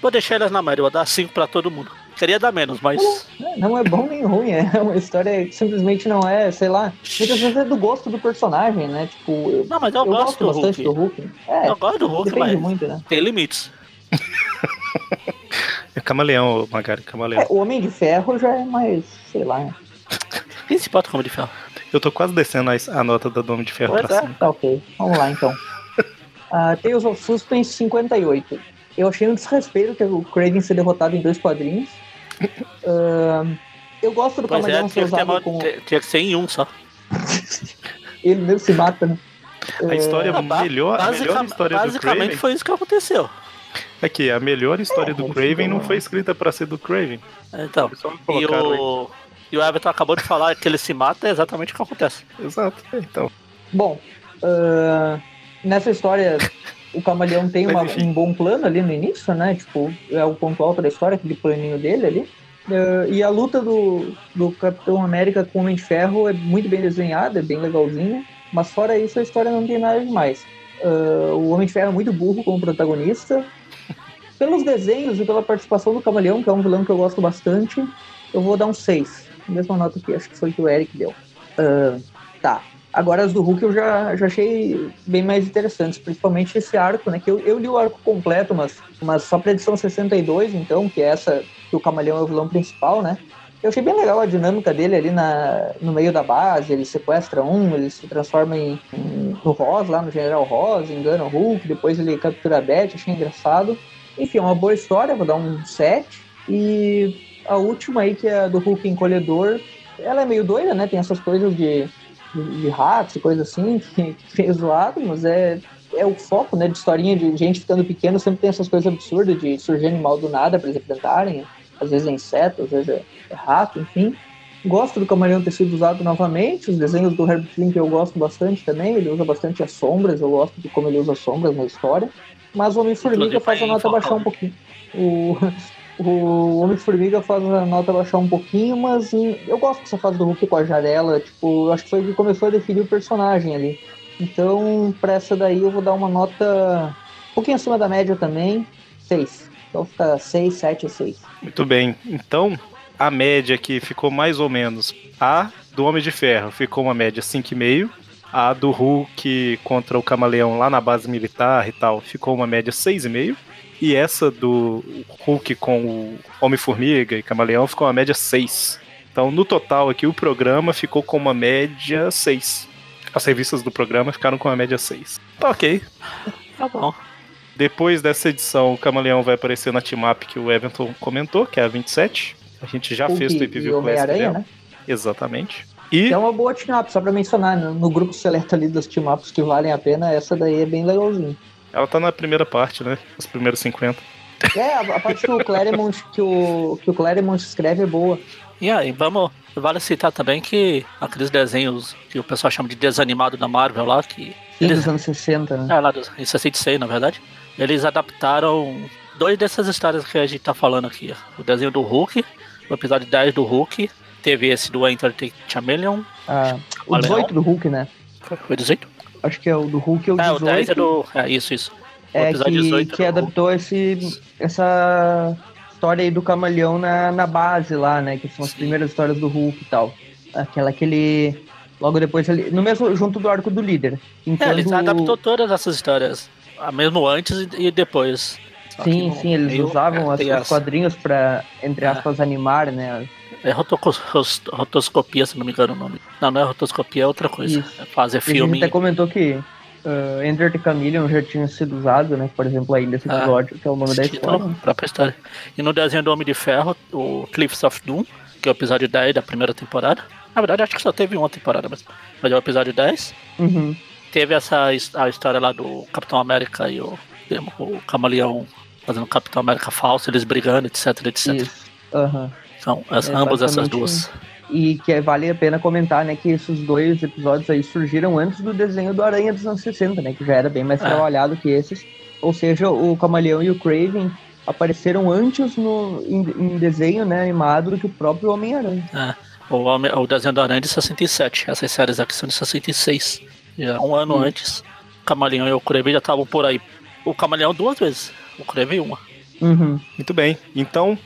vou deixar elas na média, vou dar 5 pra todo mundo. Queria dar menos, mas. Não, não é bom nem ruim, é uma história que simplesmente não é, sei lá. Muitas vezes é do gosto do personagem, né? Tipo. Eu, não, mas eu, eu gosto, gosto bastante Hulk. do Hulk. É, eu gosto do Hulk, mas muito, né? Tem limites. é camaleão, Magari, camaleão. É, o Homem de Ferro já é mais, sei lá. Quem se bota como de ferro? Eu tô quase descendo a, a nota do Dome de Ferro pois pra é, cima. Tá ok. Vamos lá então. uh, Tales of Suspense 58. Eu achei um desrespeito que o Craven ser derrotado em dois quadrinhos. Uh, eu gosto do pois Camaleão é, ser usado com... Tinha que ser em um só. Ele mesmo se mata, né? A história é, melhor, a melhor história do Craven... foi isso que aconteceu. É que a melhor história é, do Craven não foi escrita para ser do Craven. Então, e o... Aí. E o Everton acabou de falar que ele se mata, é exatamente o que acontece. Exato, então. Bom, uh, nessa história, o camaleão tem uma, um bom plano ali no início, né? Tipo, é o ponto alto da história, aquele planinho dele ali. Uh, e a luta do, do Capitão América com o Homem de Ferro é muito bem desenhada, é bem legalzinha. Mas fora isso, a história não tem nada demais. Uh, o Homem de Ferro é muito burro como protagonista. Pelos desenhos e pela participação do Camaleão, que é um vilão que eu gosto bastante, eu vou dar um 6 mesma nota que acho que foi que o Eric deu. Uh, tá. Agora as do Hulk eu já, já achei bem mais interessantes, principalmente esse arco, né? Que eu, eu li o arco completo, mas, mas só pra edição 62, então, que é essa que o Camaleão é o vilão principal, né? Eu achei bem legal a dinâmica dele ali na, no meio da base, ele sequestra um, ele se transforma em, em, no Ross, lá no General Ross, engana o Hulk, depois ele captura a Beth, achei engraçado. Enfim, é uma boa história, vou dar um 7. E a última aí, que é do Hulk Encolhedor, ela é meio doida, né? Tem essas coisas de, de, de ratos e coisas assim, que, que fez zoado, mas é, é o foco, né? De historinha de gente ficando pequeno, sempre tem essas coisas absurdas de surgir animal do nada para eles enfrentarem. Às vezes é inseto, às vezes é, é rato, enfim. Gosto do Camaleão ter sido usado novamente. Os desenhos do Herbert Flint eu gosto bastante também. Ele usa bastante as sombras. Eu gosto de como ele usa sombras na história. Mas o Homem-Formiga faz a nota baixar um pouquinho. O, o Homem-Formiga faz a nota baixar um pouquinho, mas eu gosto dessa fase do Hulk com a Jarela. Tipo, acho que foi que começou a definir o personagem ali. Então, pra essa daí eu vou dar uma nota um pouquinho acima da média também. 6. Então fica 6, 7 e 6. Muito bem. Então, a média aqui ficou mais ou menos. A do Homem de Ferro ficou uma média 5,5. A do Hulk contra o Camaleão lá na base militar e tal ficou uma média 6,5. E essa do Hulk com o Homem-Formiga e Camaleão ficou uma média 6. Então, no total aqui, o programa ficou com uma média 6. As revistas do programa ficaram com uma média 6. Tá ok. Tá bom. Depois dessa edição, o Camaleão vai aparecer na team-up que o Everton comentou, que é a 27. A gente já fez o Tweep View Classic dela. Né? Exatamente. E... É uma boa team-up, só pra mencionar, no, no grupo seleto ali das team-ups que valem a pena, essa daí é bem legalzinha. Ela tá na primeira parte, né? Os primeiros 50. É, a, a parte que o Claremont, que o, que o Claremont escreve é boa. E aí, vamos. Vale citar também que aqueles desenhos que o pessoal chama de desanimado da Marvel lá, que. Sim, eles, dos anos 60, né? É, lá dos, em 66, na verdade. Eles adaptaram dois dessas histórias que a gente tá falando aqui. O desenho do Hulk o episódio 10 do Hulk. Teve esse do Enter the Chameleon. Ah, o 18 do Hulk, né? Foi 18? Acho que é o do Hulk é o 18. É, o 10 é do. É, isso, isso. O é que, 18 que adaptou esse, essa história aí do camaleão na, na base lá, né? Que são as Sim. primeiras histórias do Hulk e tal. Aquela que ele. Logo depois ali. No mesmo, junto do arco do líder. Então, é, ele adaptou todas essas histórias. Mesmo antes e depois. Sim, sim, eles meio, usavam é, os quadrinhos para, entre é. aspas, é. animar, né? É rotoscopia, se não me engano o nome. Não, não é rotoscopia, é outra coisa. Isso. É fazer filme. A gente até comentou que uh, Enter the Chameleon já tinha sido usado, né? Por exemplo, aí nesse episódio, que é o nome da história. Né? Própria história. E no desenho do Homem de Ferro, o Cliffs of Doom, que é o episódio 10 da primeira temporada. Na verdade, acho que só teve uma temporada, mas, mas é o episódio 10. Uhum. Teve essa a história lá do Capitão América e o, o Camaleão fazendo Capitão América falso, eles brigando, etc, etc. Uhum. São as, é, ambas essas duas. E que vale a pena comentar, né, que esses dois episódios aí surgiram antes do desenho do Aranha dos anos 60, né, que já era bem mais é. trabalhado que esses. Ou seja, o Camaleão e o Craven apareceram antes no, em, em desenho, né, animado do que o próprio Homem-Aranha. É. O, o desenho do Aranha é de 67, essas séries aqui são de 66. Já um ano hum. antes, o Camaleão e o Craven já estavam por aí. O Camaleão duas vezes o Creve uma. Uhum. Muito bem. Então,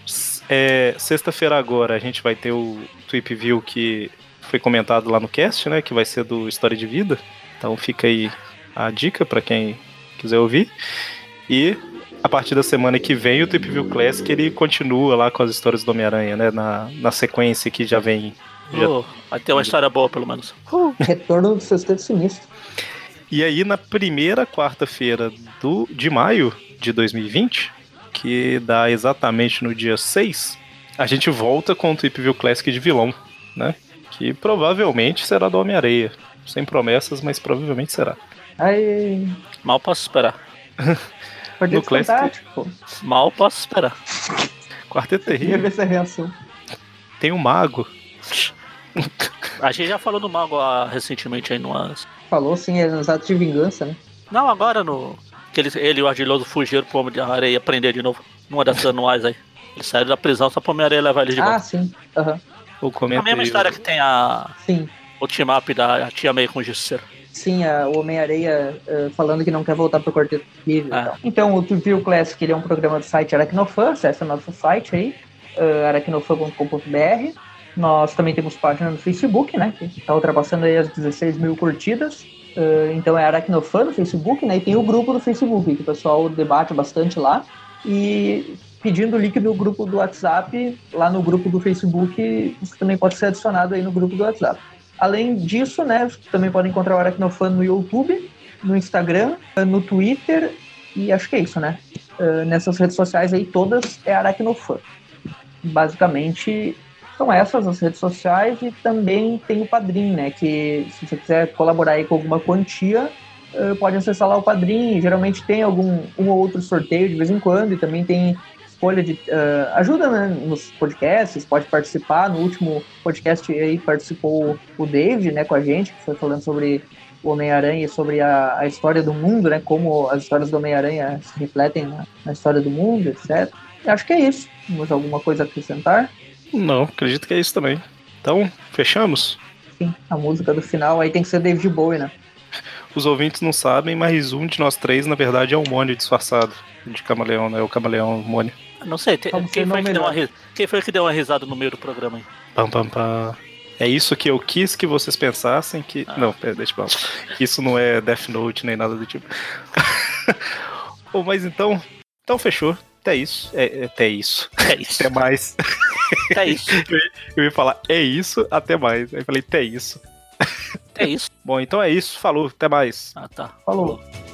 é, sexta-feira agora a gente vai ter o Tweep View que foi comentado lá no cast, né? Que vai ser do História de Vida. Então fica aí a dica para quem quiser ouvir. E a partir da semana que vem o Tweep View Classic ele continua lá com as histórias do Homem-Aranha, né? Na, na sequência que já vem. Já... Oh, vai ter uma história boa, pelo menos. Uh, retorno do Sexteto Sinistro. E aí, na primeira quarta-feira de maio, de 2020, que dá exatamente no dia 6, a gente volta com o Trip View Classic de vilão, né? Que provavelmente será do Homem-Areia. Sem promessas, mas provavelmente será. Aí. Mal posso esperar. no Classic. Mal posso esperar. Quarteto terrível. ver essa reação. Tem um mago. A gente já falou do mago ah, recentemente aí no Falou sim, é nos atos de vingança, né? Não, agora no que ele, ele e o Ardiloso fugiram pro Homem de Areia prender de novo. Numa dessas anuais aí. Eles saíram da prisão só pro Homem-Areia levar eles de volta. Ah, sim. Uhum. A mesma história que tem a. Sim. O team-up da Tia May com o Justiceiro. Sim, a, o Homem-Areia uh, falando que não quer voltar pro Quarteto Horrível. É. Então, o View Classic ele é um programa do site Aracnofan, acessa o nosso site aí, uh, aracnofan.com.br. Nós também temos página no Facebook, né? Que está ultrapassando aí as 16 mil curtidas. Uh, então é Aracnofan no Facebook, né? E tem o grupo do Facebook, que o pessoal debate bastante lá. E pedindo o link do grupo do WhatsApp, lá no grupo do Facebook, você também pode ser adicionado aí no grupo do WhatsApp. Além disso, né, também podem encontrar o Aracnofan no YouTube, no Instagram, no Twitter e acho que é isso, né? Uh, nessas redes sociais aí todas é Aracnofan. Basicamente são essas as redes sociais e também tem o Padrim, né? Que se você quiser colaborar aí com alguma quantia, uh, pode acessar lá o Padrim. Geralmente tem algum um ou outro sorteio de vez em quando e também tem escolha de uh, ajuda né, nos podcasts, pode participar. No último podcast aí participou o David, né, com a gente, que foi falando sobre o Homem-Aranha e sobre a, a, história do mundo, né, como as histórias do Homem-Aranha se refletem na, na, história do mundo, etc. Acho que é isso. Temos alguma coisa a acrescentar? Não, acredito que é isso também. Então, fechamos? Sim, a música do final aí tem que ser David Bowie, né? Os ouvintes não sabem, mas um de nós três, na verdade, é um Mônio disfarçado de camaleão, né? O camaleão Mônio. Não sei, te, quem, foi que deu uma, quem foi que deu uma risada no meio do programa aí? Pam, pam, pam. É isso que eu quis que vocês pensassem que. Ah. Não, deixa eu falar. Isso não é Death Note nem nada do tipo. Bom, mas então. Então fechou. Até isso. É, até isso. É isso. Até mais. Até isso. eu ia falar, é isso, até mais. Aí eu falei, até isso. É isso. Bom, então é isso. Falou, até mais. Ah, tá. Falou. Eu